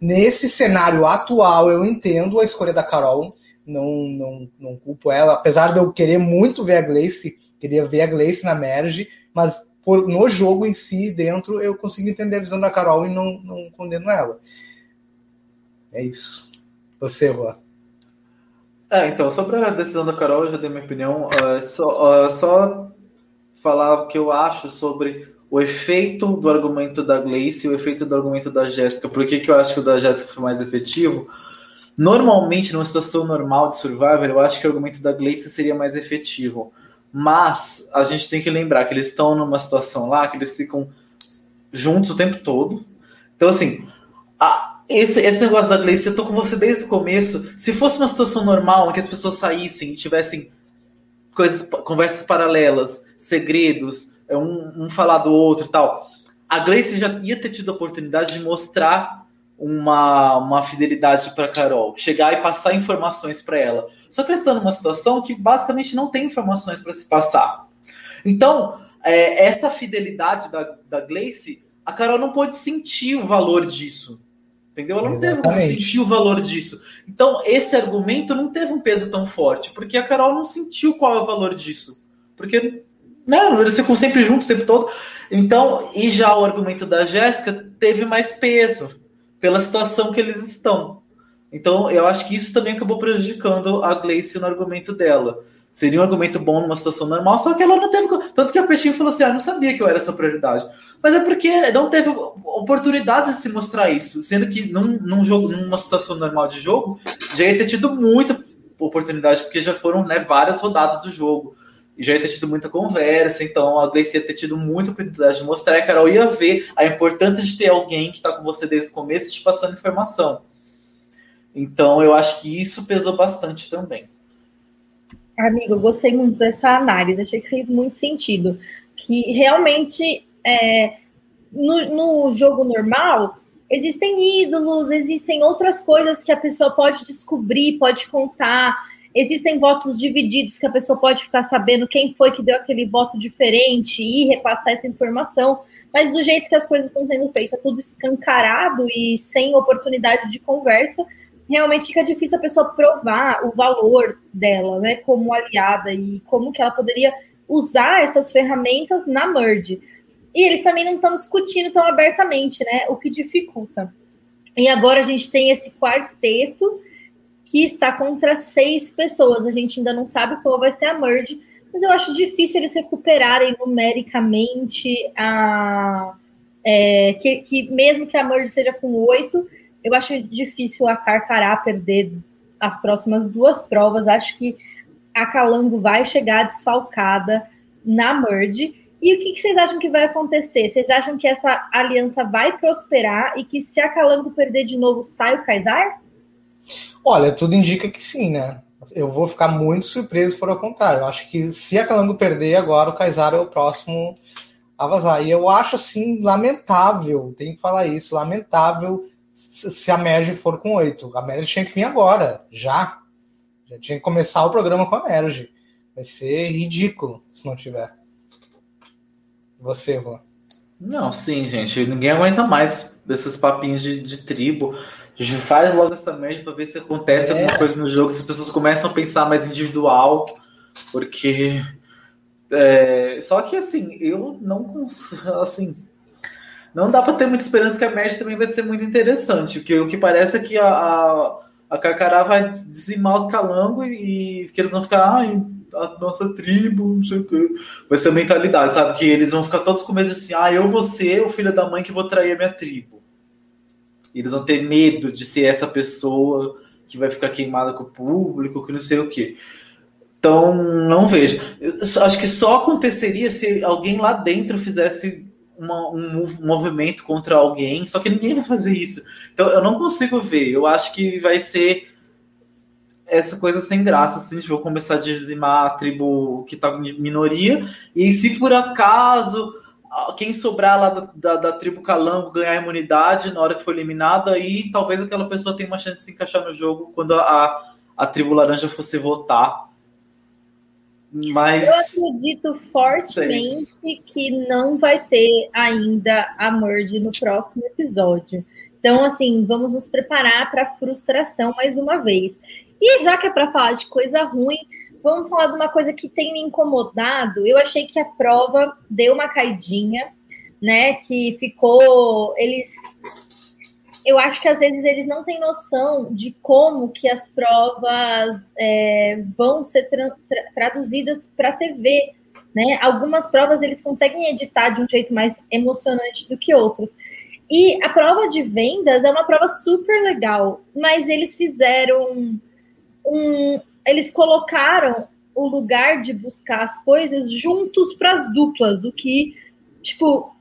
[SPEAKER 2] nesse cenário atual, eu entendo a escolha da Carol, não, não, não culpo ela, apesar de eu querer muito ver a Gleice, queria ver a Gleice na Merge, mas por, no jogo em si, dentro, eu consigo entender a visão da Carol e não, não condeno ela. É isso. Você, Juan.
[SPEAKER 3] É, então, sobre a decisão da Carol, eu já dei minha opinião. Uh, só, uh, só falar o que eu acho sobre o efeito do argumento da Gleice e o efeito do argumento da Jéssica. Por que, que eu acho que o da Jéssica foi mais efetivo? Normalmente, numa situação normal de Survivor, eu acho que o argumento da Gleice seria mais efetivo. Mas a gente tem que lembrar que eles estão numa situação lá que eles ficam juntos o tempo todo. Então, assim, a, esse, esse negócio da Gleice, eu tô com você desde o começo. Se fosse uma situação normal em que as pessoas saíssem e tivessem coisas, conversas paralelas, segredos, é um, um falar do outro e tal. A Gleice já ia ter tido a oportunidade de mostrar uma, uma fidelidade para Carol, chegar e passar informações para ela. Só que eles estão numa situação que basicamente não tem informações para se passar. Então, é, essa fidelidade da, da Gleice, a Carol não pôde sentir o valor disso. Entendeu? Ela não Exatamente. teve sentir o valor disso. Então, esse argumento não teve um peso tão forte, porque a Carol não sentiu qual é o valor disso. Porque não, eles ficam sempre juntos o tempo todo. Então, e já o argumento da Jéssica teve mais peso pela situação que eles estão. Então, eu acho que isso também acabou prejudicando a Gleice no argumento dela. Seria um argumento bom numa situação normal, só que ela não teve. Tanto que a Peixinho falou assim: ah, não sabia que eu era essa prioridade. Mas é porque não teve oportunidade de se mostrar isso. Sendo que num, num jogo, numa situação normal de jogo, já ia ter tido muita oportunidade, porque já foram né, várias rodadas do jogo já ia ter tido muita conversa, então a Gleice ia ter tido muita oportunidade de mostrar, e a Carol ia ver a importância de ter alguém que está com você desde o começo te passando informação. Então eu acho que isso pesou bastante também.
[SPEAKER 1] Amigo, eu gostei muito dessa análise, achei que fez muito sentido. Que realmente é, no, no jogo normal existem ídolos, existem outras coisas que a pessoa pode descobrir, pode contar. Existem votos divididos que a pessoa pode ficar sabendo quem foi que deu aquele voto diferente e repassar essa informação, mas do jeito que as coisas estão sendo feitas, tudo escancarado e sem oportunidade de conversa, realmente fica difícil a pessoa provar o valor dela, né, como aliada e como que ela poderia usar essas ferramentas na merge. E eles também não estão discutindo tão abertamente, né, o que dificulta. E agora a gente tem esse quarteto que está contra seis pessoas. A gente ainda não sabe qual vai ser a merge, mas eu acho difícil eles recuperarem numericamente a. É, que, que, mesmo que a merge seja com oito, eu acho difícil a Carcará perder as próximas duas provas. Acho que a Calango vai chegar desfalcada na merge. E o que, que, vocês acham que vai acontecer? Vocês acham que essa aliança vai prosperar e que se a Calango perder de novo, sai o Kaysar?
[SPEAKER 2] Olha, tudo indica que sim, né? Eu vou ficar muito surpreso se for ao contrário. Eu acho que se a Calango perder, agora o Kaysar é o próximo a vazar. E eu acho, assim, lamentável, tenho que falar isso, lamentável se a Merge for com oito. A Merge tinha que vir agora, já. Já tinha que começar o programa com a Merge. Vai ser ridículo se não tiver. Você, Juan.
[SPEAKER 3] Não, sim, gente. Ninguém aguenta mais esses papinhos de, de tribo. Faz logo essa merda para ver se acontece é. alguma coisa no jogo, se as pessoas começam a pensar mais individual, porque. É, só que assim, eu não consigo. Assim, não dá para ter muita esperança que a match também vai ser muito interessante. Porque o que parece é que a, a, a Carcará vai dizimar os calangos e, e que eles vão ficar. Ai, a nossa tribo, não sei o que. Vai ser a mentalidade, sabe? Que eles vão ficar todos com medo assim, ah, eu vou ser o filho da mãe que vou trair a minha tribo. Eles vão ter medo de ser essa pessoa que vai ficar queimada com o público, que não sei o que. Então, não vejo. Eu acho que só aconteceria se alguém lá dentro fizesse uma, um, movimento contra alguém, só que ninguém vai fazer isso. Então, eu não consigo ver. Eu acho que vai ser essa coisa sem graça, assim, gente vai começar a dizimar a tribo que tá em minoria, e se por acaso quem sobrar lá da, da, da, tribo Calango ganhar imunidade na hora que for eliminado, aí talvez aquela pessoa tenha uma chance de se encaixar no jogo quando a, a, tribo laranja fosse votar. Mas.
[SPEAKER 1] Eu acredito fortemente Sei. que não vai ter ainda a merge no próximo episódio. Então, assim, vamos nos preparar para a frustração mais uma vez. E já que é para falar de coisa ruim, vamos falar de uma coisa que tem me incomodado. Eu achei que a prova deu uma caidinha, né? Que ficou. Eles. Eu acho que às vezes eles não têm noção de como que as provas é, vão ser tra tra traduzidas para a TV. Né? Algumas provas eles conseguem editar de um jeito mais emocionante do que outras. E a prova de vendas é uma prova super legal, mas eles fizeram um, eles colocaram o lugar de buscar as coisas juntos para as duplas, o que, tipo,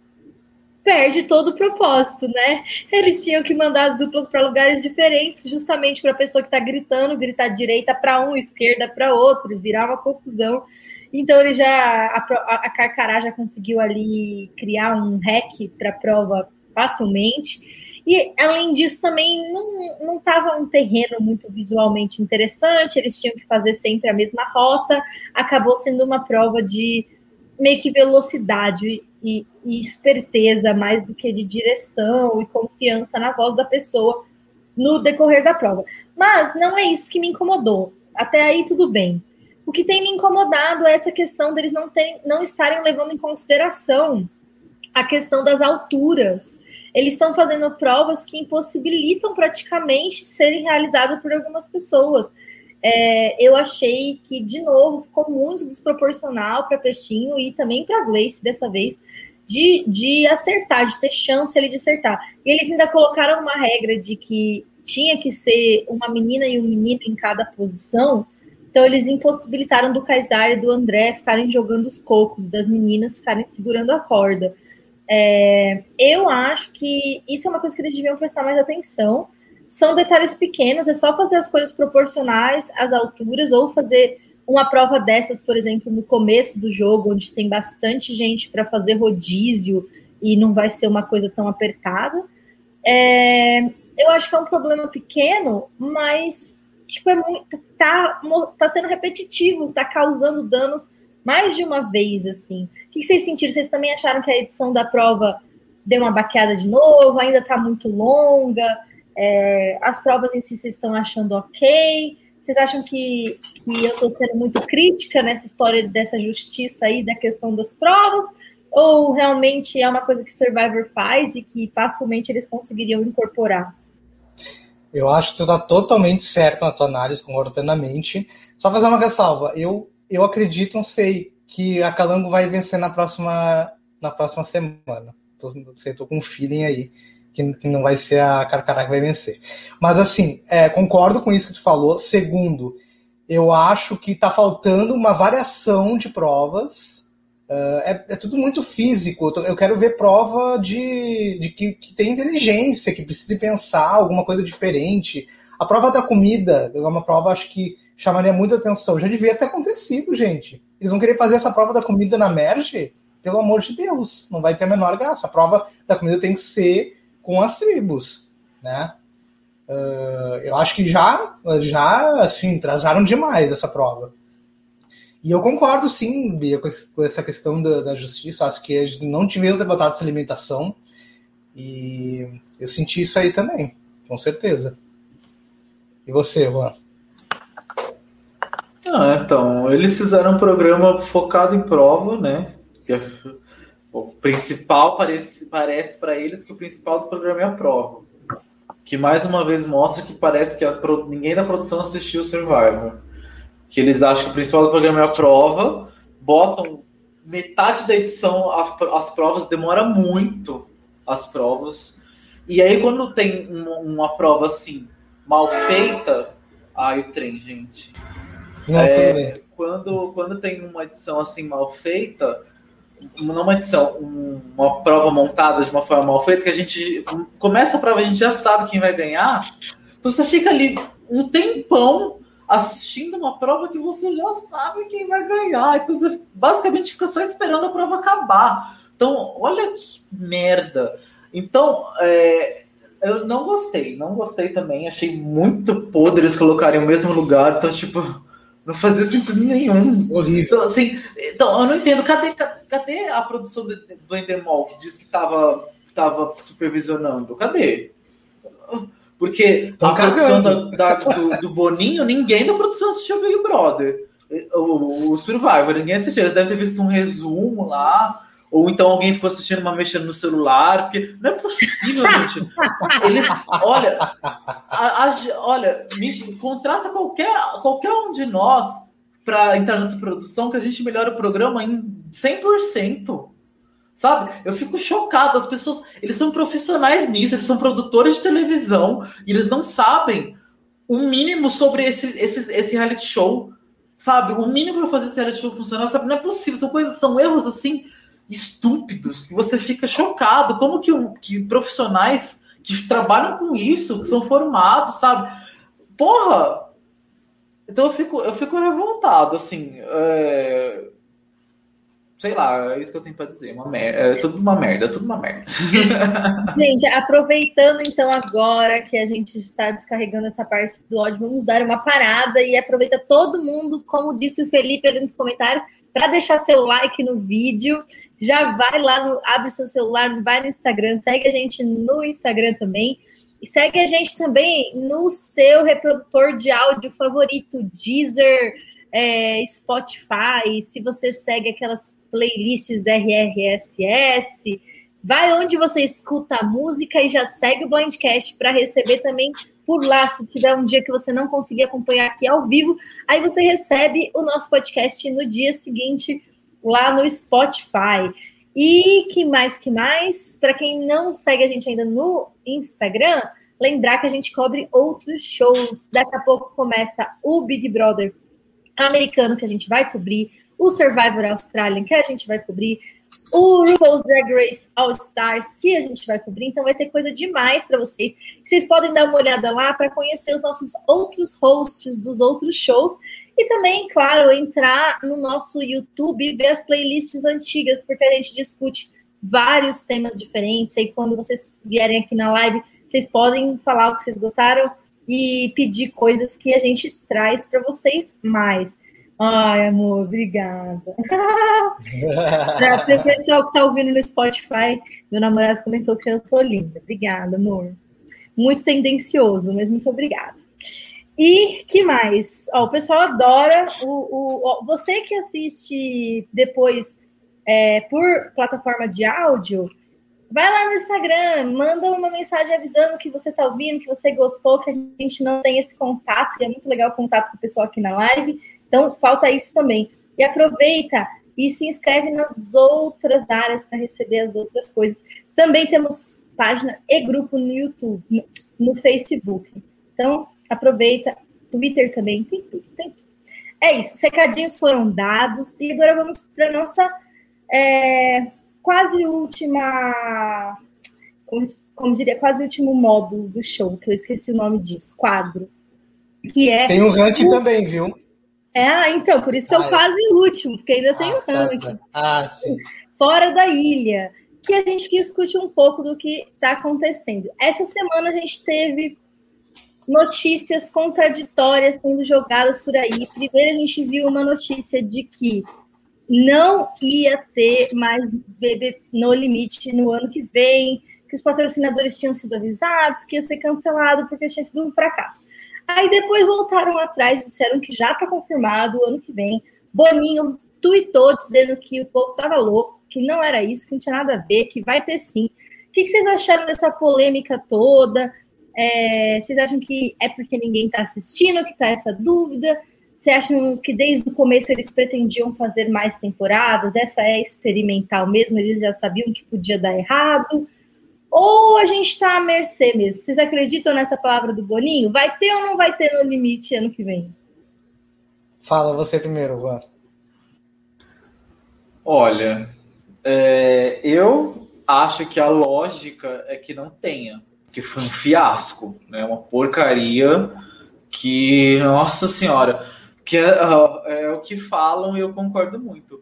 [SPEAKER 1] perde todo o propósito, né? Eles tinham que mandar as duplas para lugares diferentes, justamente para a pessoa que está gritando, gritar direita para um, esquerda para outro, virar uma confusão. Então ele já a, a Carcará já conseguiu ali criar um hack para a prova facilmente. E, além disso, também não estava um terreno muito visualmente interessante, eles tinham que fazer sempre a mesma rota, acabou sendo uma prova de meio que velocidade e, e esperteza, mais do que de direção e confiança na voz da pessoa no decorrer da prova. Mas não é isso que me incomodou. Até aí tudo bem. O que tem me incomodado é essa questão deles não, terem, não estarem levando em consideração a questão das alturas eles estão fazendo provas que impossibilitam praticamente serem realizadas por algumas pessoas. É, eu achei que, de novo, ficou muito desproporcional para Peixinho e também para Gleice dessa vez, de, de acertar, de ter chance de acertar. E eles ainda colocaram uma regra de que tinha que ser uma menina e um menino em cada posição. Então, eles impossibilitaram do Kaysar e do André ficarem jogando os cocos, das meninas ficarem segurando a corda. É, eu acho que isso é uma coisa que eles deviam prestar mais atenção. São detalhes pequenos, é só fazer as coisas proporcionais às alturas, ou fazer uma prova dessas, por exemplo, no começo do jogo, onde tem bastante gente para fazer rodízio e não vai ser uma coisa tão apertada. É, eu acho que é um problema pequeno, mas tipo, é muito, tá, tá sendo repetitivo, tá causando danos mais de uma vez, assim. O que vocês sentiram? Vocês também acharam que a edição da prova deu uma baqueada de novo? Ainda está muito longa? É, as provas em si vocês estão achando ok? Vocês acham que, que eu estou sendo muito crítica nessa história dessa justiça aí da questão das provas? Ou realmente é uma coisa que Survivor faz e que facilmente eles conseguiriam incorporar?
[SPEAKER 2] Eu acho que tu está totalmente certo na tua análise, concordo plenamente. Só fazer uma ressalva. Eu eu acredito, não sei, que a Calango vai vencer na próxima, na próxima semana. Tô, sei, tô com um feeling aí que, que não vai ser a Carcará que vai vencer. Mas assim, é, concordo com isso que tu falou. Segundo, eu acho que tá faltando uma variação de provas Uh, é, é, tudo muito físico. Eu quero ver prova de, de que, que tem inteligência, que precise pensar alguma coisa diferente. A prova da comida é uma prova, acho que chamaria muita atenção. Já devia ter acontecido, gente. Eles vão querer fazer essa prova da comida na Merge? Pelo amor de Deus, não vai ter a menor graça. A prova da comida tem que ser com as tribos, né? Uh, eu acho que já, já, assim, trazaram demais essa prova. E eu concordo, sim, Bia, com essa questão da, da justiça. Acho que a gente não tivemos ter botado essa alimentação. E eu senti isso aí também, com certeza. E você, Juan?
[SPEAKER 3] Ah, então, eles fizeram um programa focado em prova, né? É o principal parece, parece para eles que o principal do programa é a prova. Que mais uma vez mostra que parece que a, ninguém da produção assistiu o Survivor que eles acham que o principal do programa é a prova, botam metade da edição, as provas demora muito as provas. E aí quando tem uma, uma prova assim mal feita, ai o trem, gente. Não, é, quando, quando tem uma edição assim mal feita, não uma edição, uma prova montada de uma forma mal feita, que a gente começa a prova, a gente já sabe quem vai ganhar. Então você fica ali um tempão assistindo uma prova que você já sabe quem vai ganhar. Então você basicamente fica só esperando a prova acabar. Então, olha que merda. Então, é, eu não gostei, não gostei também. Achei muito podre eles colocarem o mesmo lugar. Então, tipo, não fazia sentido nenhum.
[SPEAKER 2] Horrível.
[SPEAKER 3] Então, assim, então eu não entendo. Cadê, cadê a produção do, do Endemol que diz que estava tava supervisionando? Cadê? Porque Tão a produção da, da, do, do, Boninho, ninguém da produção assistiu Big Brother. O, o Survivor, ninguém assistiu. Eles devem ter visto um resumo lá, ou então alguém ficou assistindo uma mexendo no celular, porque não é possível, gente. Eles, olha, a, a, olha, me, contrata qualquer, qualquer um de nós para entrar nessa produção que a gente melhora o programa em 100%. Sabe? Eu fico chocado. As pessoas, eles são profissionais nisso, eles são produtores de televisão e eles não sabem o mínimo sobre esse, esse, esse reality show. Sabe? O mínimo para fazer esse reality show funcionar, sabe? Não é possível. São coisas, são erros assim estúpidos que você fica chocado. Como que, que profissionais que trabalham com isso, que são formados, sabe? Porra! Então eu fico, eu fico revoltado, assim. É sei lá, é isso que eu tenho para dizer. Uma merda, é tudo uma merda, é tudo uma merda.
[SPEAKER 1] Gente, aproveitando então agora que a gente está descarregando essa parte do ódio, vamos dar uma parada e aproveita todo mundo, como disse o Felipe ali nos comentários, para deixar seu like no vídeo. Já vai lá, no, abre seu celular, vai no Instagram, segue a gente no Instagram também. E segue a gente também no seu reprodutor de áudio favorito, Deezer, é, Spotify, se você segue aquelas playlists RRSS, vai onde você escuta a música e já segue o Blindcast para receber também por lá. Se tiver um dia que você não conseguir acompanhar aqui ao vivo, aí você recebe o nosso podcast no dia seguinte lá no Spotify. E que mais que mais? Para quem não segue a gente ainda no Instagram, lembrar que a gente cobre outros shows. Daqui a pouco começa o Big Brother americano que a gente vai cobrir, o Survivor Australian que a gente vai cobrir, o RuPaul's Drag Race All Stars que a gente vai cobrir. Então vai ter coisa demais para vocês. Vocês podem dar uma olhada lá para conhecer os nossos outros hosts dos outros shows e também, claro, entrar no nosso YouTube e ver as playlists antigas, porque a gente discute vários temas diferentes. E quando vocês vierem aqui na live, vocês podem falar o que vocês gostaram e pedir coisas que a gente traz para vocês mais. Ai, amor, obrigada. para o pessoal que está ouvindo no Spotify, meu namorado comentou que eu tô linda. Obrigada, amor. Muito tendencioso, mas muito obrigada. E que mais? Ó, o pessoal adora o, o ó, você que assiste depois é, por plataforma de áudio, vai lá no Instagram, manda uma mensagem avisando que você está ouvindo, que você gostou, que a gente não tem esse contato, e é muito legal o contato com o pessoal aqui na live. Então, falta isso também. E aproveita e se inscreve nas outras áreas para receber as outras coisas. Também temos página e grupo no YouTube, no, no Facebook. Então, aproveita. Twitter também, tem tudo, tem tudo. É isso, os recadinhos foram dados e agora vamos para nossa é, quase última. Como, como diria, quase último módulo do show, que eu esqueci o nome disso, quadro. Que é.
[SPEAKER 2] Tem um ranking o... também, viu?
[SPEAKER 1] É, ah, então, por isso que é o quase último, porque ainda tem o um ranking. Tá, tá.
[SPEAKER 2] Ah, sim.
[SPEAKER 1] Fora da ilha, que a gente discute um pouco do que está acontecendo. Essa semana a gente teve notícias contraditórias sendo jogadas por aí. Primeiro, a gente viu uma notícia de que não ia ter mais bebê no limite no ano que vem, que os patrocinadores tinham sido avisados, que ia ser cancelado porque tinha sido um fracasso. Aí depois voltaram atrás, disseram que já está confirmado o ano que vem. Boninho tuitou dizendo que o povo estava louco, que não era isso, que não tinha nada a ver, que vai ter sim. O que vocês acharam dessa polêmica toda? É, vocês acham que é porque ninguém está assistindo que está essa dúvida? Vocês acham que desde o começo eles pretendiam fazer mais temporadas? Essa é experimental mesmo? Eles já sabiam que podia dar errado? Ou a gente está à mercê mesmo? Vocês acreditam nessa palavra do Boninho? Vai ter ou não vai ter no limite ano que vem?
[SPEAKER 2] Fala você primeiro, Juan.
[SPEAKER 3] Olha, é, eu acho que a lógica é que não tenha que foi um fiasco, né? Uma porcaria que, nossa senhora, que é, é, o que falam e eu concordo muito.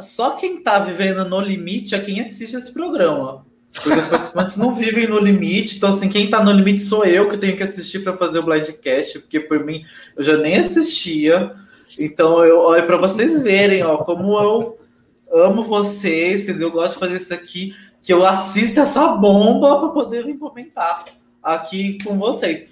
[SPEAKER 3] Só quem tá vivendo no limite é quem assiste esse programa. Porque os participantes não vivem no limite, então assim, quem tá no limite sou eu que tenho que assistir para fazer o Blindcast, porque por mim eu já nem assistia. Então eu olha para vocês verem, ó, como eu amo vocês, entendeu? Eu gosto de fazer isso aqui que eu assista essa bomba para poder vir comentar aqui com vocês.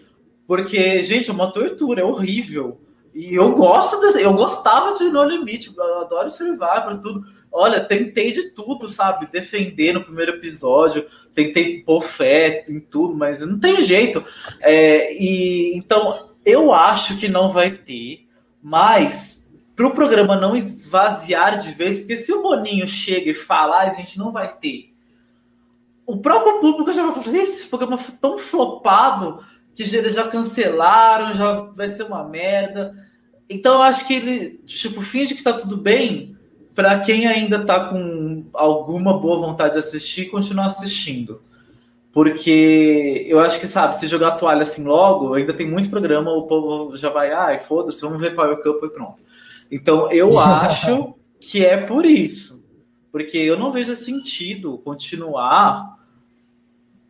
[SPEAKER 3] Porque, gente, é uma tortura, é horrível. E eu gosto, desse, eu gostava de No Limite, eu adoro Survivor, tudo. Olha, tentei de tudo, sabe? Defender no primeiro episódio, tentei pôr fé em tudo, mas não tem jeito. É, e então eu acho que não vai ter, mas para o programa não esvaziar de vez, porque se o Boninho chega e falar, a gente não vai ter o próprio público já vai falar, esse programa foi tão flopado que já cancelaram, já vai ser uma merda. Então eu acho que ele, tipo, finge que tá tudo bem para quem ainda tá com alguma boa vontade de assistir, continuar assistindo. Porque eu acho que, sabe, se jogar a toalha assim logo, ainda tem muito programa, o povo já vai, ai, foda-se, vamos ver Power Cup e pronto. Então eu acho que é por isso. Porque eu não vejo sentido continuar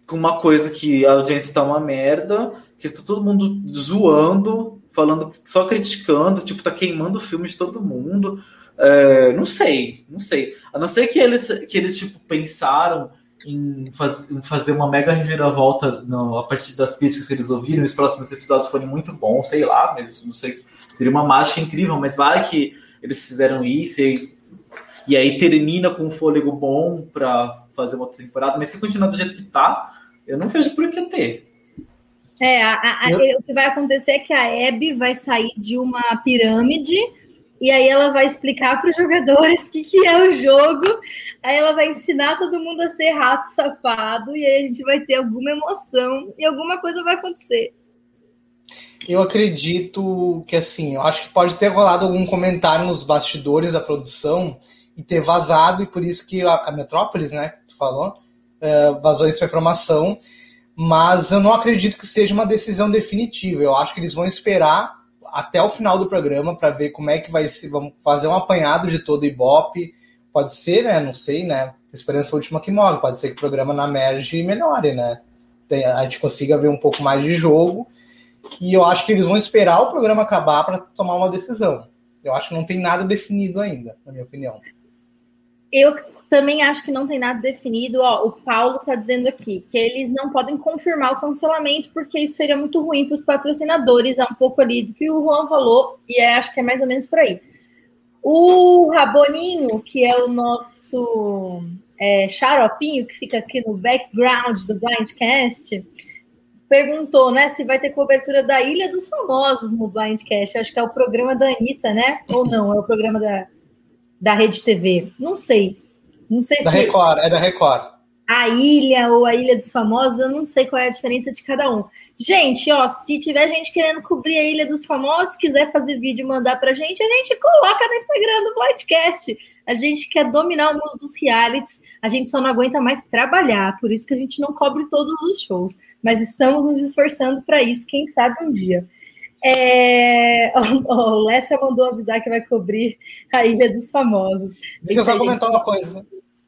[SPEAKER 3] com uma coisa que a audiência tá uma merda, que tá todo mundo zoando, falando, só criticando, tipo, tá queimando o filme de todo mundo. É, não sei, não sei. A não ser que eles, que eles tipo, pensaram em, faz, em fazer uma mega reviravolta a partir das críticas que eles ouviram, os próximos episódios forem muito bons, sei lá, mas não sei. Seria uma mágica incrível, mas vai que eles fizeram isso e, e aí termina com um fôlego bom para fazer uma outra temporada, mas se continuar do jeito que tá, eu não vejo por que ter.
[SPEAKER 1] É, a, a, eu... o que vai acontecer é que a Abby vai sair de uma pirâmide e aí ela vai explicar para os jogadores o que, que é o jogo. Aí ela vai ensinar todo mundo a ser rato safado e aí a gente vai ter alguma emoção e alguma coisa vai acontecer.
[SPEAKER 2] Eu acredito que assim, eu acho que pode ter rolado algum comentário nos bastidores da produção e ter vazado, e por isso que a, a Metrópolis, né, que tu falou, uh, vazou essa informação, mas eu não acredito que seja uma decisão definitiva. Eu acho que eles vão esperar até o final do programa para ver como é que vai ser. Vamos fazer um apanhado de todo o Ibope. Pode ser, né? Não sei, né? Esperança última que morre. Pode ser que o programa na merge melhore, né? A gente consiga ver um pouco mais de jogo. E eu acho que eles vão esperar o programa acabar para tomar uma decisão. Eu acho que não tem nada definido ainda, na minha opinião.
[SPEAKER 1] Eu também acho que não tem nada definido. Ó, o Paulo está dizendo aqui que eles não podem confirmar o cancelamento porque isso seria muito ruim para os patrocinadores. É um pouco ali do que o Juan falou e é, acho que é mais ou menos por aí. O Raboninho, que é o nosso é, xaropinho que fica aqui no background do Blindcast, perguntou, né, se vai ter cobertura da Ilha dos Famosos no Blindcast. Acho que é o programa da Anitta, né? Ou não? É o programa da, da Rede TV? Não sei. Não sei
[SPEAKER 2] da
[SPEAKER 1] se.
[SPEAKER 2] Record, é da Record.
[SPEAKER 1] a ilha ou a ilha dos famosos, eu não sei qual é a diferença de cada um. Gente, ó, se tiver gente querendo cobrir a ilha dos famosos, quiser fazer vídeo e mandar pra gente, a gente coloca no Instagram do podcast. A gente quer dominar o mundo dos realities, a gente só não aguenta mais trabalhar, por isso que a gente não cobre todos os shows, mas estamos nos esforçando para isso, quem sabe um dia. É... O Lessa mandou avisar que vai cobrir a Ilha dos Famosos.
[SPEAKER 2] Deixa eu só comentar uma coisa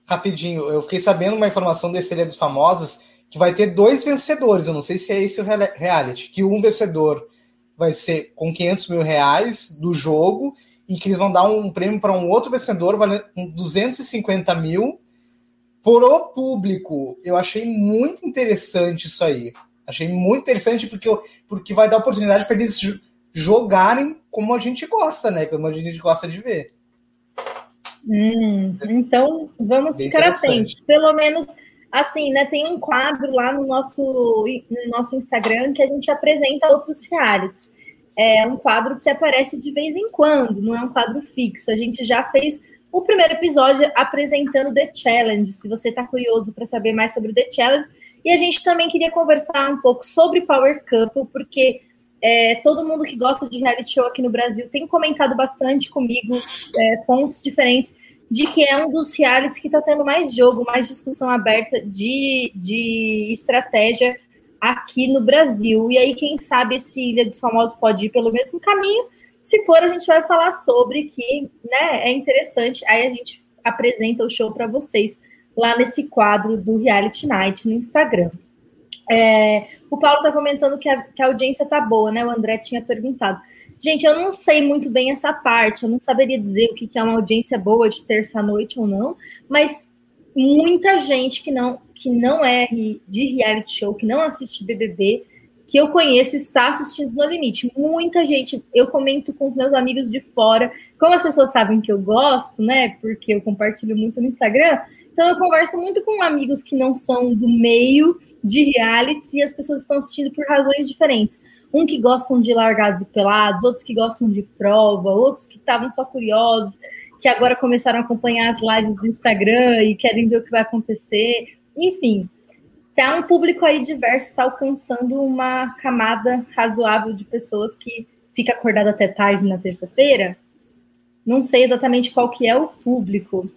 [SPEAKER 2] rapidinho. Eu fiquei sabendo uma informação desse Ilha dos Famosos que vai ter dois vencedores. Eu não sei se é esse o reality. Que um vencedor vai ser com 500 mil reais do jogo e que eles vão dar um prêmio para um outro vencedor valendo 250 mil por o público. Eu achei muito interessante isso aí. Achei muito interessante porque, porque vai dar oportunidade para eles jogarem como a gente gosta, né? Como a gente gosta de ver.
[SPEAKER 1] Hum, então vamos Bem ficar atentos. Pelo menos assim, né? Tem um quadro lá no nosso, no nosso Instagram que a gente apresenta outros realities. É um quadro que aparece de vez em quando, não é um quadro fixo. A gente já fez o primeiro episódio apresentando The Challenge. Se você está curioso para saber mais sobre The Challenge, e a gente também queria conversar um pouco sobre Power Couple, porque é, todo mundo que gosta de reality show aqui no Brasil tem comentado bastante comigo é, pontos diferentes de que é um dos realities que está tendo mais jogo, mais discussão aberta de, de estratégia aqui no Brasil. E aí, quem sabe esse Ilha dos Famosos pode ir pelo mesmo caminho. Se for, a gente vai falar sobre que né, é interessante. Aí a gente apresenta o show para vocês lá nesse quadro do Reality Night no Instagram. É, o Paulo está comentando que a, que a audiência tá boa, né? O André tinha perguntado. Gente, eu não sei muito bem essa parte, eu não saberia dizer o que, que é uma audiência boa de terça-noite ou não, mas muita gente que não, que não é de reality show, que não assiste BBB, que eu conheço está assistindo No Limite. Muita gente, eu comento com os meus amigos de fora, como as pessoas sabem que eu gosto, né? Porque eu compartilho muito no Instagram, então eu converso muito com amigos que não são do meio de realities e as pessoas estão assistindo por razões diferentes. Um que gostam de largados e pelados, outros que gostam de prova, outros que estavam só curiosos, que agora começaram a acompanhar as lives do Instagram e querem ver o que vai acontecer. Enfim, tá um público aí diverso, está alcançando uma camada razoável de pessoas que fica acordada até tarde na terça-feira. Não sei exatamente qual que é o público.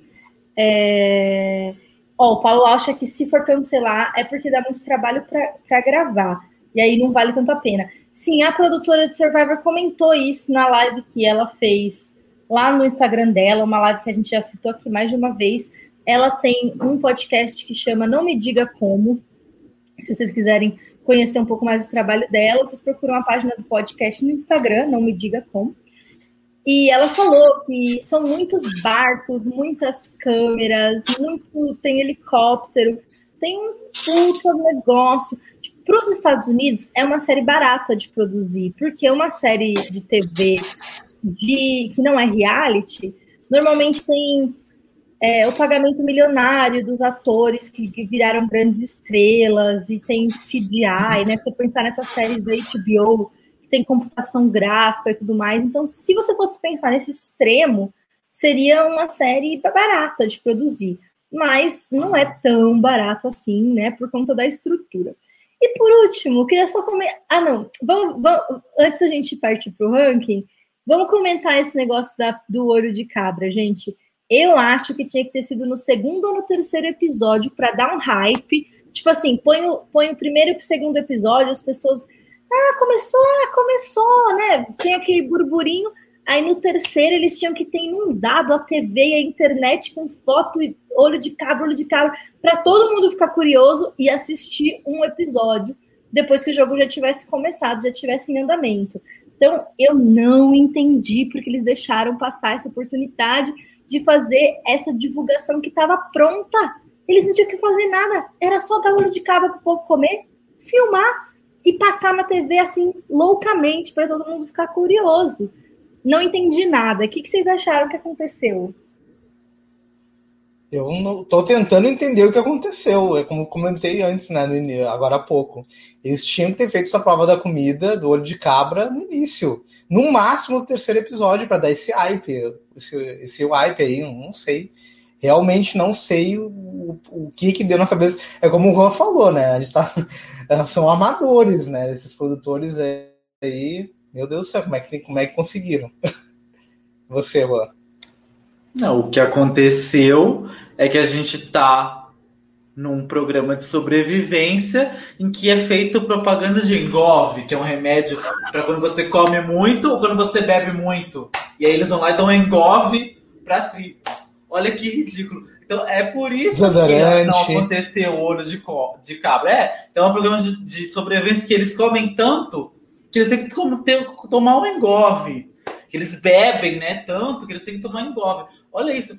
[SPEAKER 1] É... Ó, o Paulo acha que se for cancelar é porque dá muito trabalho para gravar. E aí não vale tanto a pena. Sim, a produtora de Survivor comentou isso na live que ela fez lá no Instagram dela, uma live que a gente já citou aqui mais de uma vez, ela tem um podcast que chama Não Me Diga Como. Se vocês quiserem conhecer um pouco mais do trabalho dela, vocês procuram a página do podcast no Instagram, Não Me Diga Como. E ela falou que são muitos barcos, muitas câmeras, muito tem helicóptero, tem um puta negócio. Para os Estados Unidos é uma série barata de produzir, porque é uma série de TV de, que não é reality, normalmente tem é, o pagamento milionário dos atores que, que, viraram grandes estrelas e tem CGI, né? Se você pensar nessas séries da HBO, que tem computação gráfica e tudo mais. Então, se você fosse pensar nesse extremo, seria uma série barata de produzir. Mas não é tão barato assim, né? Por conta da estrutura. E por último, queria só comentar. Ah, não. Vamos, vamos, antes da gente partir para o ranking, vamos comentar esse negócio da, do olho de cabra, gente. Eu acho que tinha que ter sido no segundo ou no terceiro episódio para dar um hype. Tipo assim, põe o, põe o primeiro e o segundo episódio, as pessoas. Ah, começou, ah, começou, né? Tem aquele burburinho. Aí no terceiro eles tinham que ter inundado a TV e a internet com foto e olho de cabra, olho de cabra, para todo mundo ficar curioso e assistir um episódio depois que o jogo já tivesse começado, já tivesse em andamento. Então, eu não entendi porque eles deixaram passar essa oportunidade de fazer essa divulgação que estava pronta. Eles não tinham que fazer nada, era só dar olho de cabra para o povo comer, filmar e passar na TV assim loucamente para todo mundo ficar curioso. Não entendi nada. O que, que vocês acharam que aconteceu?
[SPEAKER 2] Eu não tô tentando entender o que aconteceu. É como comentei antes, né? Agora há pouco. Eles tinham que ter feito essa prova da comida do olho de cabra no início. No máximo no terceiro episódio, para dar esse hype. Esse, esse hype aí, não sei. realmente não sei o, o, o, que que deu na cabeça. É como o Juan falou, né? A gente tá, são amadores, né? Esses produtores aí, meu Deus do céu, como é que, como é que conseguiram? Você, Juan.
[SPEAKER 3] Não, o que aconteceu é que a gente tá num programa de sobrevivência em que é feito propaganda de engove, que é um remédio para quando você come muito ou quando você bebe muito. E aí eles vão lá e dão engove para tribo. Olha que ridículo. Então é por isso que não aconteceu ouro de, de cabra. É, então é um programa de, de sobrevivência que eles comem tanto que eles têm que ter, tomar um engove. Que eles bebem, né, tanto que eles têm que tomar engove. Olha isso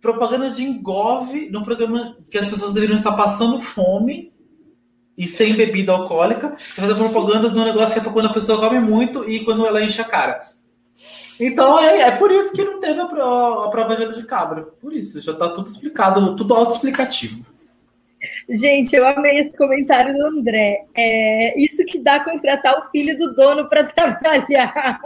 [SPEAKER 3] propagandas de engove num programa que as pessoas deveriam estar passando fome e sem bebida alcoólica. Você faz a propaganda de um negócio que é para quando a pessoa come muito e quando ela enche a cara. Então é, é por isso que não teve a, a, a prova de cabra. Por isso, já está tudo explicado, tudo autoexplicativo.
[SPEAKER 1] Gente, eu amei esse comentário do André. É isso que dá contratar o filho do dono para trabalhar.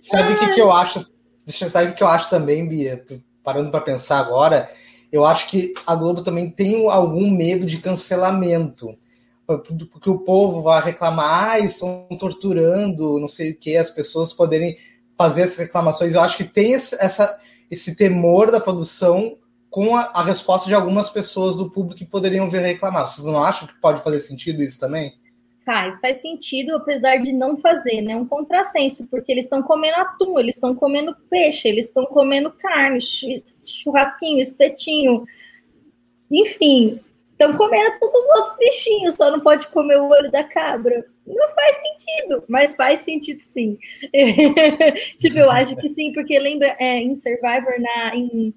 [SPEAKER 2] Sabe o que, que eu acho Deixa eu saber o que eu acho também, Bia, parando para pensar agora, eu acho que a Globo também tem algum medo de cancelamento. Porque o povo vai reclamar, ah, estão torturando, não sei o que, as pessoas poderem fazer essas reclamações. Eu acho que tem essa, esse temor da produção com a, a resposta de algumas pessoas do público que poderiam vir reclamar. Vocês não acham que pode fazer sentido isso também?
[SPEAKER 1] Faz, faz sentido, apesar de não fazer, né? Um contrassenso, porque eles estão comendo atum, eles estão comendo peixe, eles estão comendo carne, churrasquinho, espetinho, enfim, estão comendo todos os outros bichinhos, só não pode comer o olho da cabra. Não faz sentido, mas faz sentido sim. tipo, eu acho que sim, porque lembra é, em Survivor, na, em,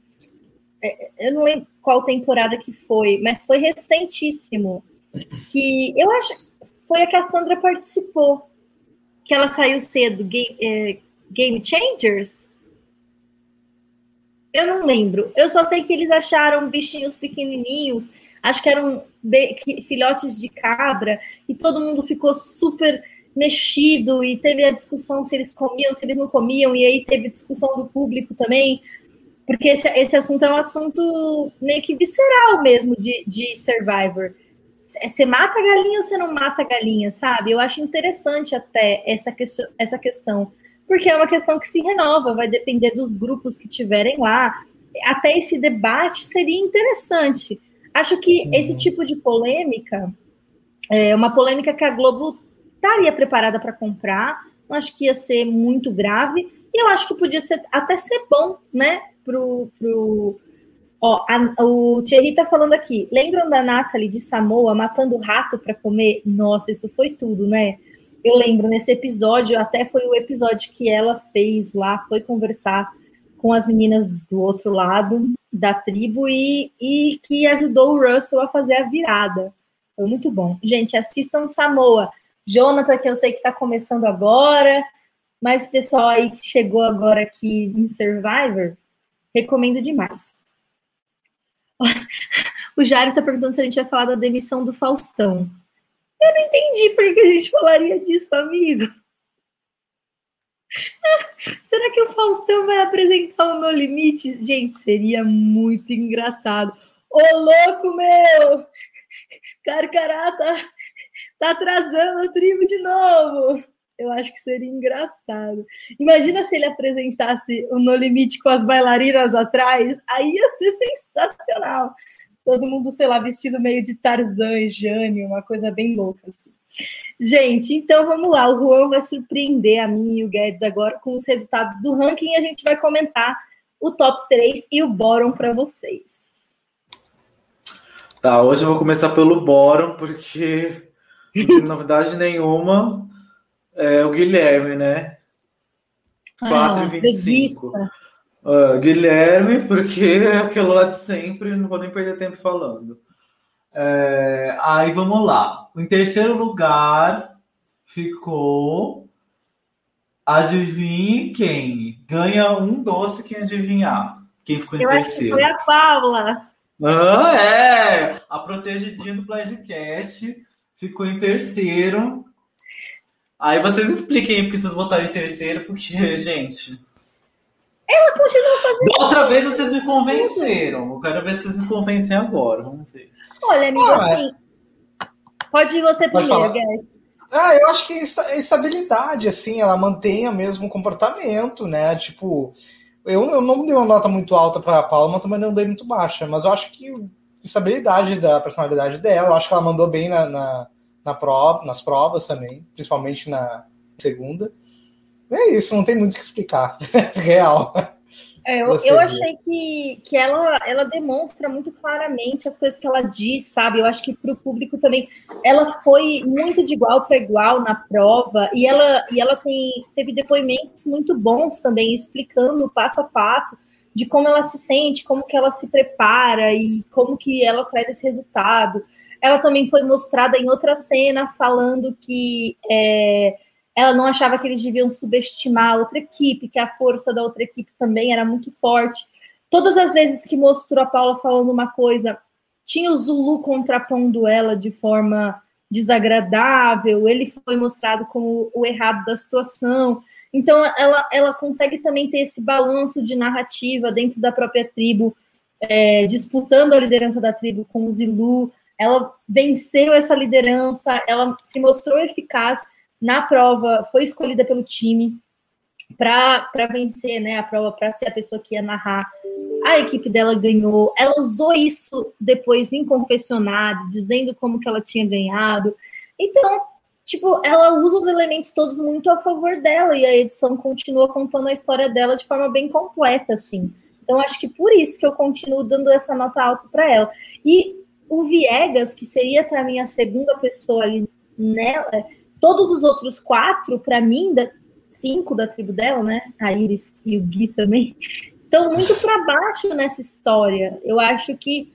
[SPEAKER 1] é, eu não lembro qual temporada que foi, mas foi recentíssimo. Que eu acho foi a que a Sandra participou, que ela saiu cedo, Game, é, Game Changers. Eu não lembro. Eu só sei que eles acharam bichinhos pequenininhos, acho que eram filhotes de cabra, e todo mundo ficou super mexido e teve a discussão se eles comiam, se eles não comiam, e aí teve discussão do público também, porque esse, esse assunto é um assunto meio que visceral mesmo de, de Survivor. É, você mata a galinha ou você não mata a galinha, sabe? Eu acho interessante até essa, que, essa questão, porque é uma questão que se renova, vai depender dos grupos que tiverem lá. Até esse debate seria interessante. Acho que uhum. esse tipo de polêmica é uma polêmica que a Globo estaria preparada para comprar. Não acho que ia ser muito grave. E eu acho que podia ser, até ser bom, né, pro, pro, Ó, a, o Thierry tá falando aqui. Lembram da Natalie de Samoa matando rato para comer? Nossa, isso foi tudo, né? Eu lembro nesse episódio, até foi o episódio que ela fez lá, foi conversar com as meninas do outro lado da tribo e, e que ajudou o Russell a fazer a virada. Foi muito bom. Gente, assistam Samoa. Jonathan, que eu sei que está começando agora, mas o pessoal aí que chegou agora aqui em Survivor, recomendo demais. O Jário está perguntando se a gente vai falar da demissão do Faustão. Eu não entendi por que a gente falaria disso, amigo. Será que o Faustão vai apresentar o No Limite? Gente, seria muito engraçado. Ô, louco, meu! Carcará tá, tá atrasando a tribo de novo. Eu acho que seria engraçado. Imagina se ele apresentasse o No Limite com as bailarinas atrás. Aí ia ser sensacional. Todo mundo, sei lá, vestido meio de Tarzan e Jane, uma coisa bem louca, assim. Gente, então vamos lá. O Juan vai surpreender a mim e o Guedes agora com os resultados do ranking a gente vai comentar o top 3 e o bottom para vocês.
[SPEAKER 3] Tá, hoje eu vou começar pelo bottom, porque não tem novidade nenhuma é o Guilherme, né? Ah, 4,25. Uh, Guilherme, porque é aquilo lá de sempre, não vou nem perder tempo falando. É, aí vamos lá. Em terceiro lugar ficou. Adivinhe quem? Ganha um doce quem adivinhar. Quem ficou em Eu terceiro?
[SPEAKER 1] foi a Paula.
[SPEAKER 3] Ah, é! A protegidinha do Playcast ficou em terceiro Aí vocês expliquem porque vocês botaram em terceiro, porque, gente.
[SPEAKER 1] ela continua fazendo.
[SPEAKER 3] Da outra vez vocês me convenceram. Eu quero ver se vocês me convencem agora. Vamos ver.
[SPEAKER 1] Olha, amigo, ah, assim. É... Pode ir você pode primeiro, Guedes.
[SPEAKER 2] Ah, eu acho que estabilidade, assim, ela mantém o mesmo comportamento, né? Tipo, eu, eu não dei uma nota muito alta para a Paula, mas também não dei muito baixa. Mas eu acho que estabilidade da personalidade dela, eu acho que ela mandou bem na, na, na prova, nas provas também, principalmente na segunda. É isso, não tem muito o que explicar. Real.
[SPEAKER 1] É, eu, eu achei que, que ela, ela demonstra muito claramente as coisas que ela diz, sabe? Eu acho que para o público também. Ela foi muito de igual para igual na prova e ela, e ela tem, teve depoimentos muito bons também, explicando passo a passo de como ela se sente, como que ela se prepara e como que ela traz esse resultado. Ela também foi mostrada em outra cena falando que. É, ela não achava que eles deviam subestimar a outra equipe, que a força da outra equipe também era muito forte. Todas as vezes que mostrou a Paula falando uma coisa, tinha o Zulu contrapondo ela de forma desagradável, ele foi mostrado como o errado da situação. Então, ela, ela consegue também ter esse balanço de narrativa dentro da própria tribo, é, disputando a liderança da tribo com o Zilu. Ela venceu essa liderança, ela se mostrou eficaz na prova, foi escolhida pelo time para vencer né, a prova, para ser a pessoa que ia narrar. A equipe dela ganhou. Ela usou isso depois em confessionário, dizendo como que ela tinha ganhado. Então, tipo, ela usa os elementos todos muito a favor dela e a edição continua contando a história dela de forma bem completa, assim. Então, acho que por isso que eu continuo dando essa nota alta para ela. E o Viegas, que seria para mim a segunda pessoa ali nela, Todos os outros quatro, para mim, da, cinco da tribo dela, né? A Iris e o Gui também, estão muito para baixo nessa história. Eu acho que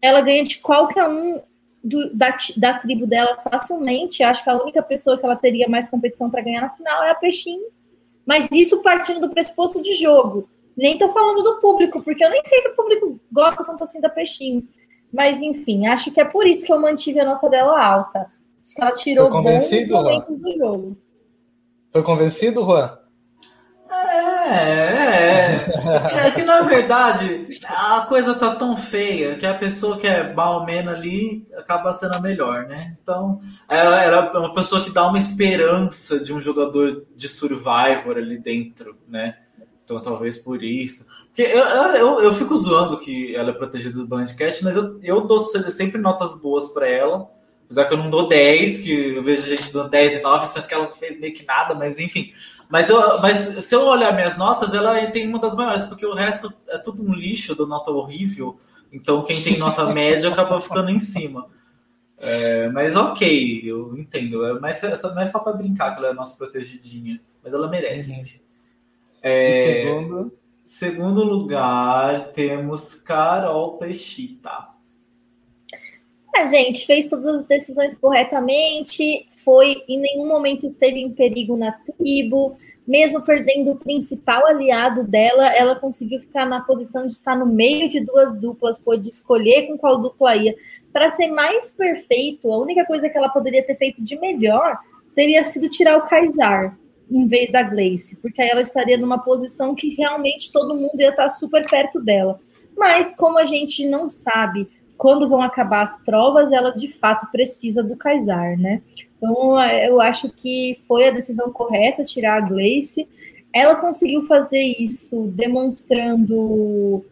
[SPEAKER 1] ela ganha de qualquer um do, da, da tribo dela facilmente. Acho que a única pessoa que ela teria mais competição para ganhar na final é a Peixinho. Mas isso partindo do pressuposto de jogo. Nem tô falando do público, porque eu nem sei se o público gosta tanto assim da Peixinho. Mas, enfim, acho que é por isso que eu mantive a nota dela alta. Acho que ela tirou
[SPEAKER 2] Foi convencido,
[SPEAKER 1] Juan? do jogo.
[SPEAKER 2] Foi convencido, Juan?
[SPEAKER 3] É, é, é. que na verdade a coisa tá tão feia que a pessoa que é balmena ali acaba sendo a melhor, né? Então, ela era uma pessoa que dá uma esperança de um jogador de Survivor ali dentro, né? Então, talvez por isso. Porque eu, eu, eu fico zoando que ela é protegida do Bandcast, mas eu, eu dou sempre notas boas para ela Apesar que eu não dou 10, que eu vejo gente dando 10 e 9, sendo que ela não fez meio que nada, mas enfim. Mas, eu, mas se eu olhar minhas notas, ela tem uma das maiores, porque o resto é tudo um lixo, do nota horrível. Então quem tem nota média acaba ficando em cima. É, mas ok, eu entendo. É mais, não é só para brincar que ela é a nossa protegidinha, mas ela merece.
[SPEAKER 2] É, e segundo?
[SPEAKER 3] Segundo lugar, temos Carol Peixita.
[SPEAKER 1] A gente fez todas as decisões corretamente, foi em nenhum momento esteve em perigo na tribo, mesmo perdendo o principal aliado dela, ela conseguiu ficar na posição de estar no meio de duas duplas, pôde escolher com qual dupla ia. Para ser mais perfeito, a única coisa que ela poderia ter feito de melhor teria sido tirar o Kaysar em vez da Gleice, porque aí ela estaria numa posição que realmente todo mundo ia estar super perto dela. Mas como a gente não sabe quando vão acabar as provas, ela de fato precisa do Kaysar, né? Então, eu acho que foi a decisão correta tirar a Gleice. Ela conseguiu fazer isso demonstrando.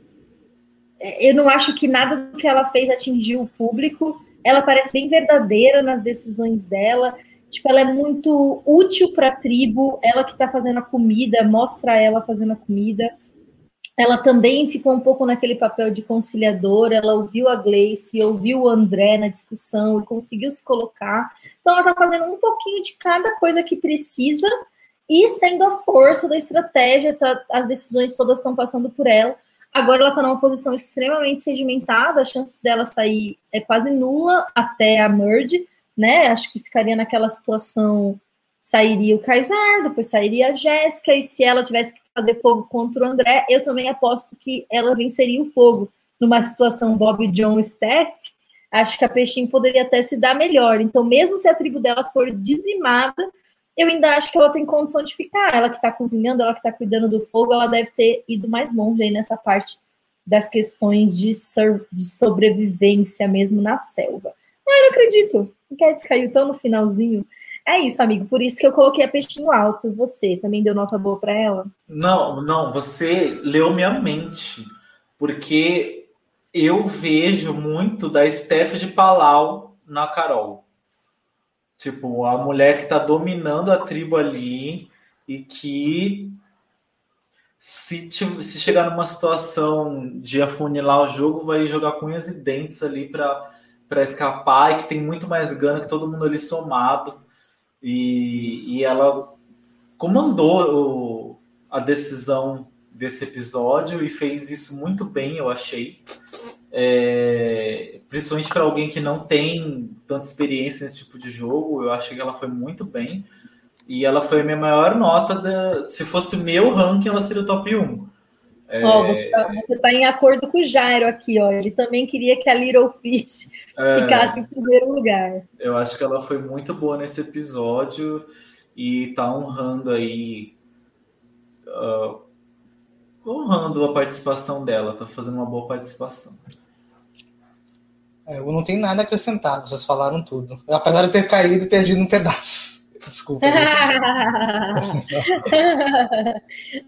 [SPEAKER 1] Eu não acho que nada do que ela fez atingiu o público. Ela parece bem verdadeira nas decisões dela. Tipo, ela é muito útil para a tribo. Ela que está fazendo a comida, mostra ela fazendo a comida. Ela também ficou um pouco naquele papel de conciliadora, ela ouviu a Gleice, ouviu o André na discussão conseguiu se colocar. Então ela está fazendo um pouquinho de cada coisa que precisa e sendo a força da estratégia, tá, as decisões todas estão passando por ela. Agora ela está numa posição extremamente sedimentada, a chance dela sair é quase nula até a merge, né? Acho que ficaria naquela situação sairia o Kaysar, depois sairia a Jéssica, e se ela tivesse que fazer fogo contra o André, eu também aposto que ela venceria o fogo. Numa situação Bob John Steph, acho que a Peixinho poderia até se dar melhor. Então, mesmo se a tribo dela for dizimada, eu ainda acho que ela tem condição de ficar. Ela que está cozinhando, ela que está cuidando do fogo, ela deve ter ido mais longe aí nessa parte das questões de, de sobrevivência mesmo na selva. Mas eu não acredito. O Cats caiu tão no finalzinho. É isso, amigo. Por isso que eu coloquei a peixinho alto. Você também deu nota boa para ela?
[SPEAKER 3] Não, não. Você leu minha mente. Porque eu vejo muito da Steph de Palau na Carol. Tipo, a mulher que tá dominando a tribo ali e que se, se chegar numa situação de afunilar o jogo, vai jogar com unhas e dentes ali para escapar e que tem muito mais gana que todo mundo ali somado. E, e ela comandou o, a decisão desse episódio e fez isso muito bem, eu achei. É, principalmente para alguém que não tem tanta experiência nesse tipo de jogo, eu achei que ela foi muito bem. E ela foi a minha maior nota. Da, se fosse meu ranking, ela seria o top 1.
[SPEAKER 1] É... Oh, você, está tá em acordo com o Jairo aqui, ó. Ele também queria que a Little Fish é... ficasse em primeiro lugar.
[SPEAKER 3] Eu acho que ela foi muito boa nesse episódio e tá honrando aí. Uh, honrando a participação dela, tá fazendo uma boa participação.
[SPEAKER 2] É, eu não tenho nada a acrescentar, vocês falaram tudo. Apesar de ter caído e perdido um pedaço. Desculpa.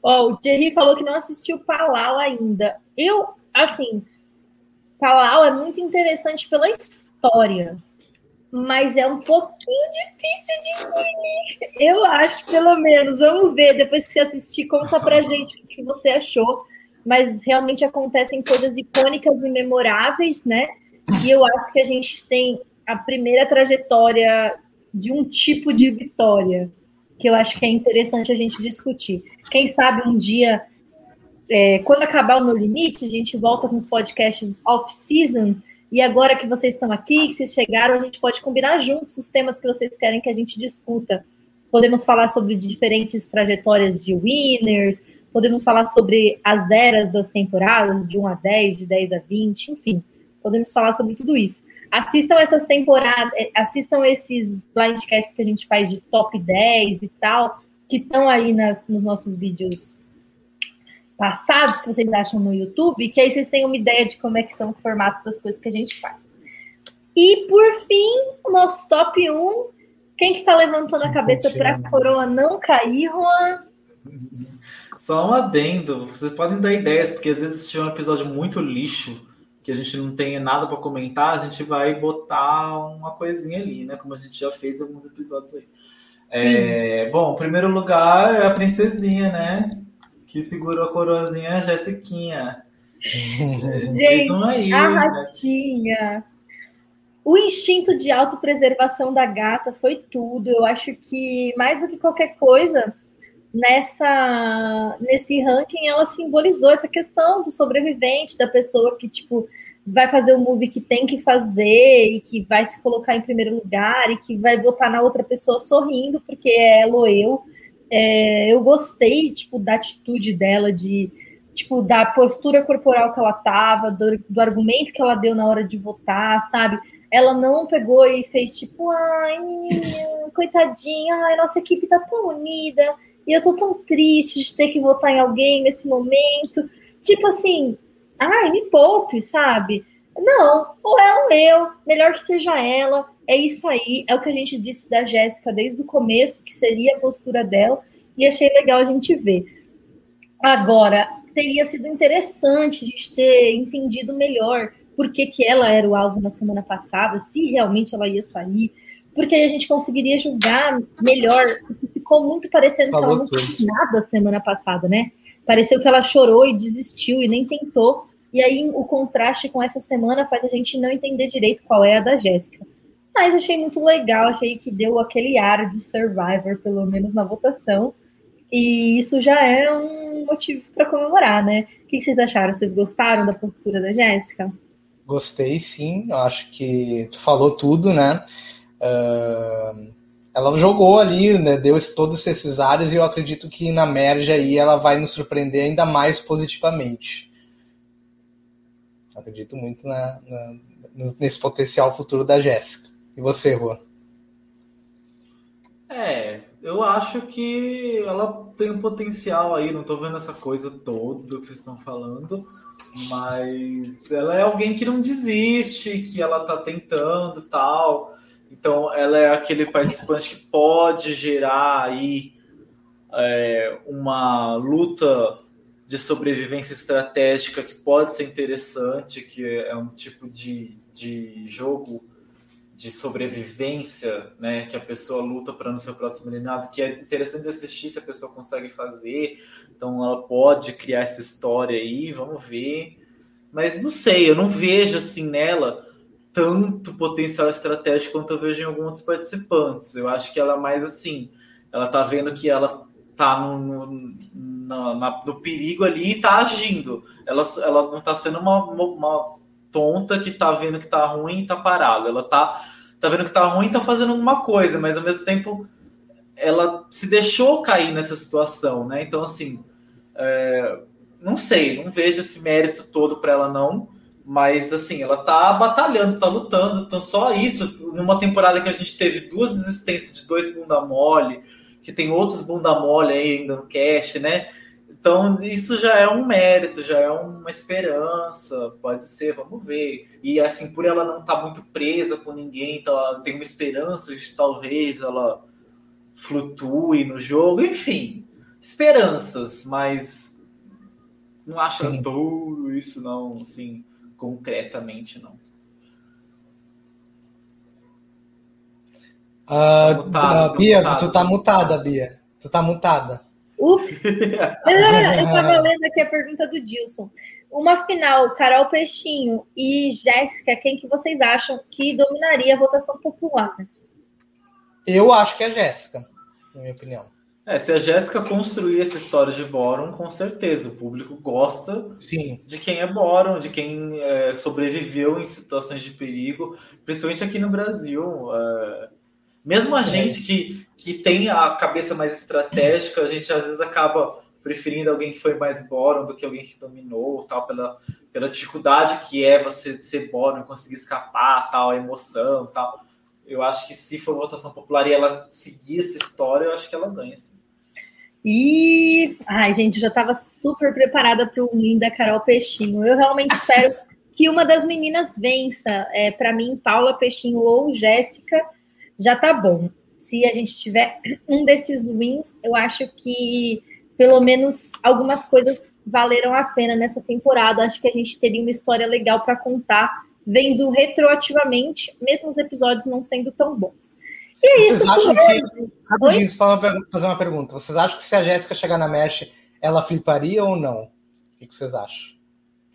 [SPEAKER 1] oh, o Thierry falou que não assistiu Palau ainda. Eu, assim, Palau é muito interessante pela história, mas é um pouquinho difícil de engolir. Eu acho, pelo menos. Vamos ver, depois que você assistir, conta pra gente o que você achou. Mas realmente acontecem coisas icônicas e memoráveis, né? E eu acho que a gente tem a primeira trajetória de um tipo de vitória que eu acho que é interessante a gente discutir. Quem sabe um dia, é, quando acabar o No Limite, a gente volta com os podcasts off-season. E agora que vocês estão aqui, que vocês chegaram, a gente pode combinar juntos os temas que vocês querem que a gente discuta. Podemos falar sobre diferentes trajetórias de winners, podemos falar sobre as eras das temporadas, de 1 a 10, de 10 a 20, enfim podemos falar sobre tudo isso. Assistam essas temporadas, eh, assistam esses blindcasts que a gente faz de top 10 e tal, que estão aí nas, nos nossos vídeos passados, que vocês acham no YouTube, que aí vocês têm uma ideia de como é que são os formatos das coisas que a gente faz. E, por fim, o nosso top 1. Quem que tá levantando a cabeça para a coroa não cair, Juan?
[SPEAKER 3] Só um adendo. Vocês podem dar ideias, porque às vezes tiver um episódio muito lixo que a gente não tem nada para comentar, a gente vai botar uma coisinha ali, né? Como a gente já fez em alguns episódios aí. É, bom, primeiro lugar é a princesinha, né? Que segurou a coroazinha, a Jessiquinha.
[SPEAKER 1] gente, aí, a né? ratinha. O instinto de autopreservação da gata foi tudo. Eu acho que, mais do que qualquer coisa, nessa nesse ranking ela simbolizou essa questão do sobrevivente, da pessoa que tipo vai fazer o movie que tem que fazer e que vai se colocar em primeiro lugar e que vai votar na outra pessoa sorrindo porque é ela ou eu. É, eu gostei tipo da atitude dela de tipo da postura corporal que ela tava, do, do argumento que ela deu na hora de votar, sabe? Ela não pegou e fez tipo, ai, coitadinha, ai, nossa equipe tá tão unida e eu tô tão triste de ter que votar em alguém nesse momento. Tipo assim, ai, me poupe, sabe? Não, ou ela ou eu, melhor que seja ela. É isso aí, é o que a gente disse da Jéssica desde o começo, que seria a postura dela, e achei legal a gente ver. Agora, teria sido interessante a gente ter entendido melhor por que, que ela era o alvo na semana passada, se realmente ela ia sair, porque aí a gente conseguiria julgar melhor ficou muito parecendo Falou que ela não fez nada semana passada, né? Pareceu que ela chorou e desistiu e nem tentou. E aí o contraste com essa semana faz a gente não entender direito qual é a da Jéssica. Mas achei muito legal, achei que deu aquele ar de Survivor, pelo menos na votação. E isso já é um motivo para comemorar, né? O que vocês acharam? Vocês gostaram da postura da Jéssica?
[SPEAKER 2] Gostei, sim. Eu acho que tu falou tudo, né? Ela jogou ali, né, deu todos esses áreas e eu acredito que na merge aí ela vai nos surpreender ainda mais positivamente. acredito muito na, na, nesse potencial futuro da Jéssica. E você, Rua?
[SPEAKER 3] É, eu acho que ela tem um potencial aí, não tô vendo essa coisa toda que vocês estão falando, mas ela é alguém que não desiste, que ela tá tentando tal. Então ela é aquele participante que pode gerar aí é, uma luta de sobrevivência estratégica que pode ser interessante, que é um tipo de, de jogo de sobrevivência, né, que a pessoa luta para no seu próximo eliminado, que é interessante assistir se a pessoa consegue fazer. Então ela pode criar essa história aí, vamos ver. Mas não sei, eu não vejo assim nela tanto potencial estratégico quanto eu vejo em alguns participantes. Eu acho que ela é mais assim, ela tá vendo que ela tá no, no, no, no perigo ali e tá agindo. Ela, ela não tá sendo uma, uma, uma tonta que tá vendo que tá ruim e tá parada. Ela tá, tá vendo que tá ruim e tá fazendo alguma coisa, mas ao mesmo tempo ela se deixou cair nessa situação, né? Então, assim, é, não sei, não vejo esse mérito todo para ela, não. Mas, assim, ela tá batalhando, tá lutando. Então, só isso, numa temporada que a gente teve duas desistências de dois bunda mole, que tem outros bunda mole aí ainda no cast, né? Então, isso já é um mérito, já é uma esperança, pode ser, vamos ver. E assim, por ela não estar tá muito presa com ninguém, então ela tem uma esperança de talvez ela flutue no jogo, enfim, esperanças, mas não acho tudo isso não, assim, concretamente não.
[SPEAKER 2] Uh, mutado, Bia, mutado. tu tá mutada, Bia. Tu tá mutada.
[SPEAKER 1] Ups! eu tava lendo aqui a pergunta do Dilson. Uma final, Carol Peixinho e Jéssica, quem que vocês acham que dominaria a votação popular?
[SPEAKER 2] Eu acho que é a Jéssica, na minha opinião.
[SPEAKER 3] É, se a Jéssica construir essa história de Boron, com certeza o público gosta
[SPEAKER 2] Sim.
[SPEAKER 3] de quem é Boron, de quem é, sobreviveu em situações de perigo, principalmente aqui no Brasil. É, mesmo a é. gente que, que tem a cabeça mais estratégica, a gente às vezes acaba preferindo alguém que foi mais Boron do que alguém que dominou, tal, pela, pela dificuldade que é você ser Boron e conseguir escapar, tal, a emoção, tal. Eu acho que se for votação popular e ela seguir essa história, eu acho que ela ganha, sim.
[SPEAKER 1] E, ai, gente, eu já estava super preparada para o win da Carol Peixinho. Eu realmente espero que uma das meninas vença. É, para mim, Paula Peixinho ou Jéssica já tá bom. Se a gente tiver um desses wins, eu acho que pelo menos algumas coisas valeram a pena nessa temporada. Acho que a gente teria uma história legal para contar, vendo retroativamente, mesmo os episódios não sendo tão bons.
[SPEAKER 2] E é Vocês acham que. Rapidinho, fazer uma pergunta. Vocês acham que se a Jéssica chegar na Mesh, ela fliparia ou não? O que vocês acham?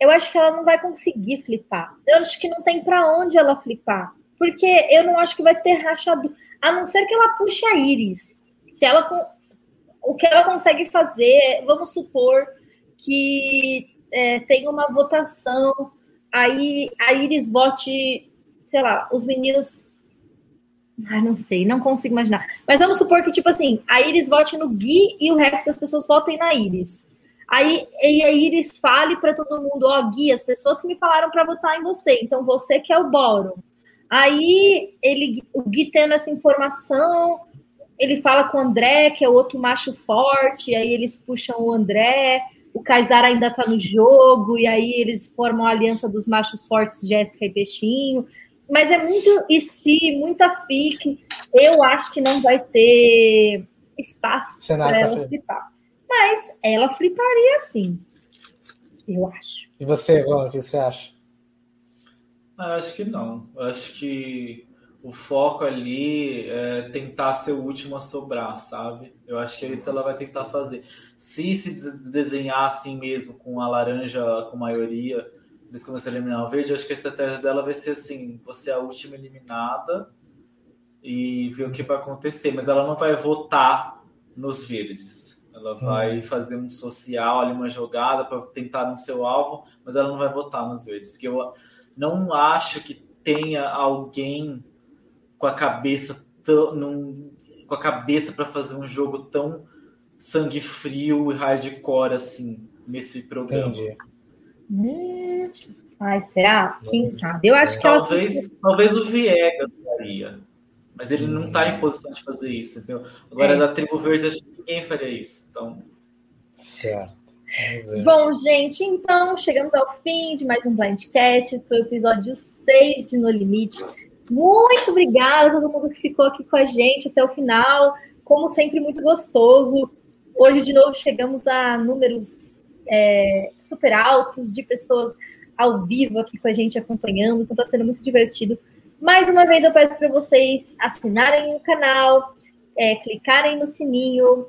[SPEAKER 1] Eu acho que ela não vai conseguir flipar. Eu acho que não tem para onde ela flipar porque eu não acho que vai ter rachado, a não ser que ela puxe a Iris. Se ela o que ela consegue fazer, vamos supor que é, tem uma votação, aí a Iris vote, sei lá, os meninos. Ai, não sei, não consigo imaginar. Mas vamos supor que, tipo assim, a Iris vote no Gui e o resto das pessoas votem na Iris. Aí e a Iris fale para todo mundo: Ó, oh, Gui, as pessoas que me falaram para votar em você, então você que é o Bórum. Aí ele, o Gui tendo essa informação, ele fala com o André, que é outro macho forte, aí eles puxam o André, o Kaysar ainda tá no jogo, e aí eles formam a aliança dos machos fortes, Jéssica e Peixinho. Mas é muito e se, muita fique. Eu acho que não vai ter espaço para ela flipar. Mas ela fliparia sim. Eu acho.
[SPEAKER 2] E você, Ron, o que você acha?
[SPEAKER 3] Ah, acho que não. Acho que o foco ali é tentar ser o último a sobrar, sabe? Eu acho que é isso que ela vai tentar fazer. Se se desenhar assim mesmo, com a laranja com maioria, eles começam a eliminar o verde, acho que a estratégia dela vai ser assim: você é a última eliminada e ver o que vai acontecer, mas ela não vai votar nos verdes. Ela vai hum. fazer um social ali, uma jogada para tentar no seu alvo, mas ela não vai votar nos verdes, porque eu não acho que tenha alguém com a cabeça tão, num, com a cabeça para fazer um jogo tão sangue frio e hardcore assim nesse programa. Entendi.
[SPEAKER 1] Hum, ai, será? Quem sabe? Eu acho que
[SPEAKER 3] talvez, ela... talvez o Viegas daria, Mas ele não está em posição de fazer isso, entendeu? Agora, é. da tribo verde, acho que ninguém faria isso. Então.
[SPEAKER 2] Certo.
[SPEAKER 1] Bom, gente, então chegamos ao fim de mais um Blindcast. Esse foi o episódio 6 de No Limite. Muito obrigada a todo mundo que ficou aqui com a gente até o final. Como sempre, muito gostoso. Hoje, de novo, chegamos a números é, super altos de pessoas ao vivo aqui com a gente acompanhando. Então, está sendo muito divertido. Mais uma vez, eu peço para vocês assinarem o canal, é, clicarem no sininho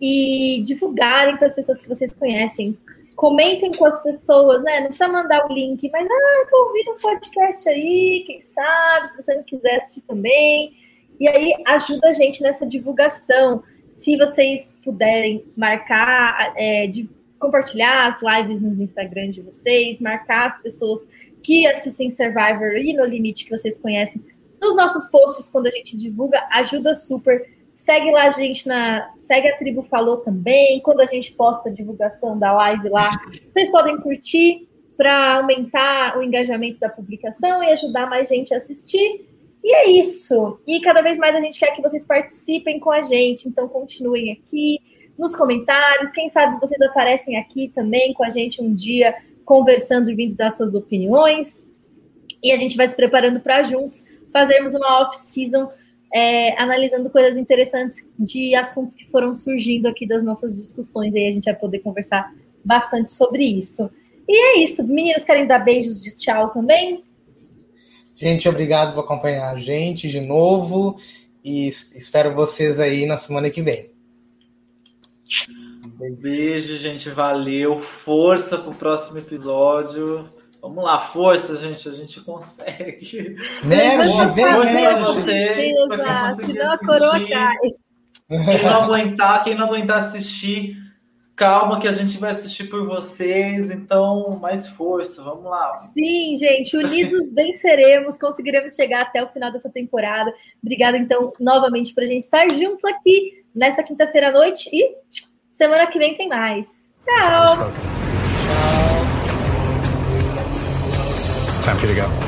[SPEAKER 1] e divulgarem para as pessoas que vocês conhecem comentem com as pessoas, né? Não precisa mandar o link, mas ah, tô ouvindo um podcast aí, quem sabe, se você não quiser assistir também. E aí ajuda a gente nessa divulgação. Se vocês puderem marcar, é, de compartilhar as lives nos Instagram de vocês, marcar as pessoas que assistem Survivor e No Limite que vocês conhecem nos nossos posts quando a gente divulga, ajuda super Segue lá a gente na. Segue a Tribo Falou também. Quando a gente posta a divulgação da live lá, vocês podem curtir para aumentar o engajamento da publicação e ajudar mais gente a assistir. E é isso. E cada vez mais a gente quer que vocês participem com a gente. Então continuem aqui nos comentários. Quem sabe vocês aparecem aqui também com a gente um dia, conversando e vindo dar suas opiniões. E a gente vai se preparando para juntos fazermos uma off-season é, analisando coisas interessantes de assuntos que foram surgindo aqui das nossas discussões. Aí a gente vai poder conversar bastante sobre isso. E é isso. Meninos, querem dar beijos de tchau também?
[SPEAKER 2] Gente, obrigado por acompanhar a gente de novo. E espero vocês aí na semana que vem.
[SPEAKER 3] Beijo, gente. Valeu. Força pro próximo episódio. Vamos lá, força, gente, a gente consegue.
[SPEAKER 2] Nerd, vem,
[SPEAKER 1] nerd. Senão a coroa cai.
[SPEAKER 3] Quem não aguentar, quem não aguentar assistir, calma que a gente vai assistir por vocês, então mais força, vamos lá.
[SPEAKER 1] Sim, gente, unidos venceremos, conseguiremos chegar até o final dessa temporada. Obrigada, então, novamente, por a gente estar juntos aqui nessa quinta-feira à noite e semana que vem tem mais. Tchau!
[SPEAKER 4] Time for you to go.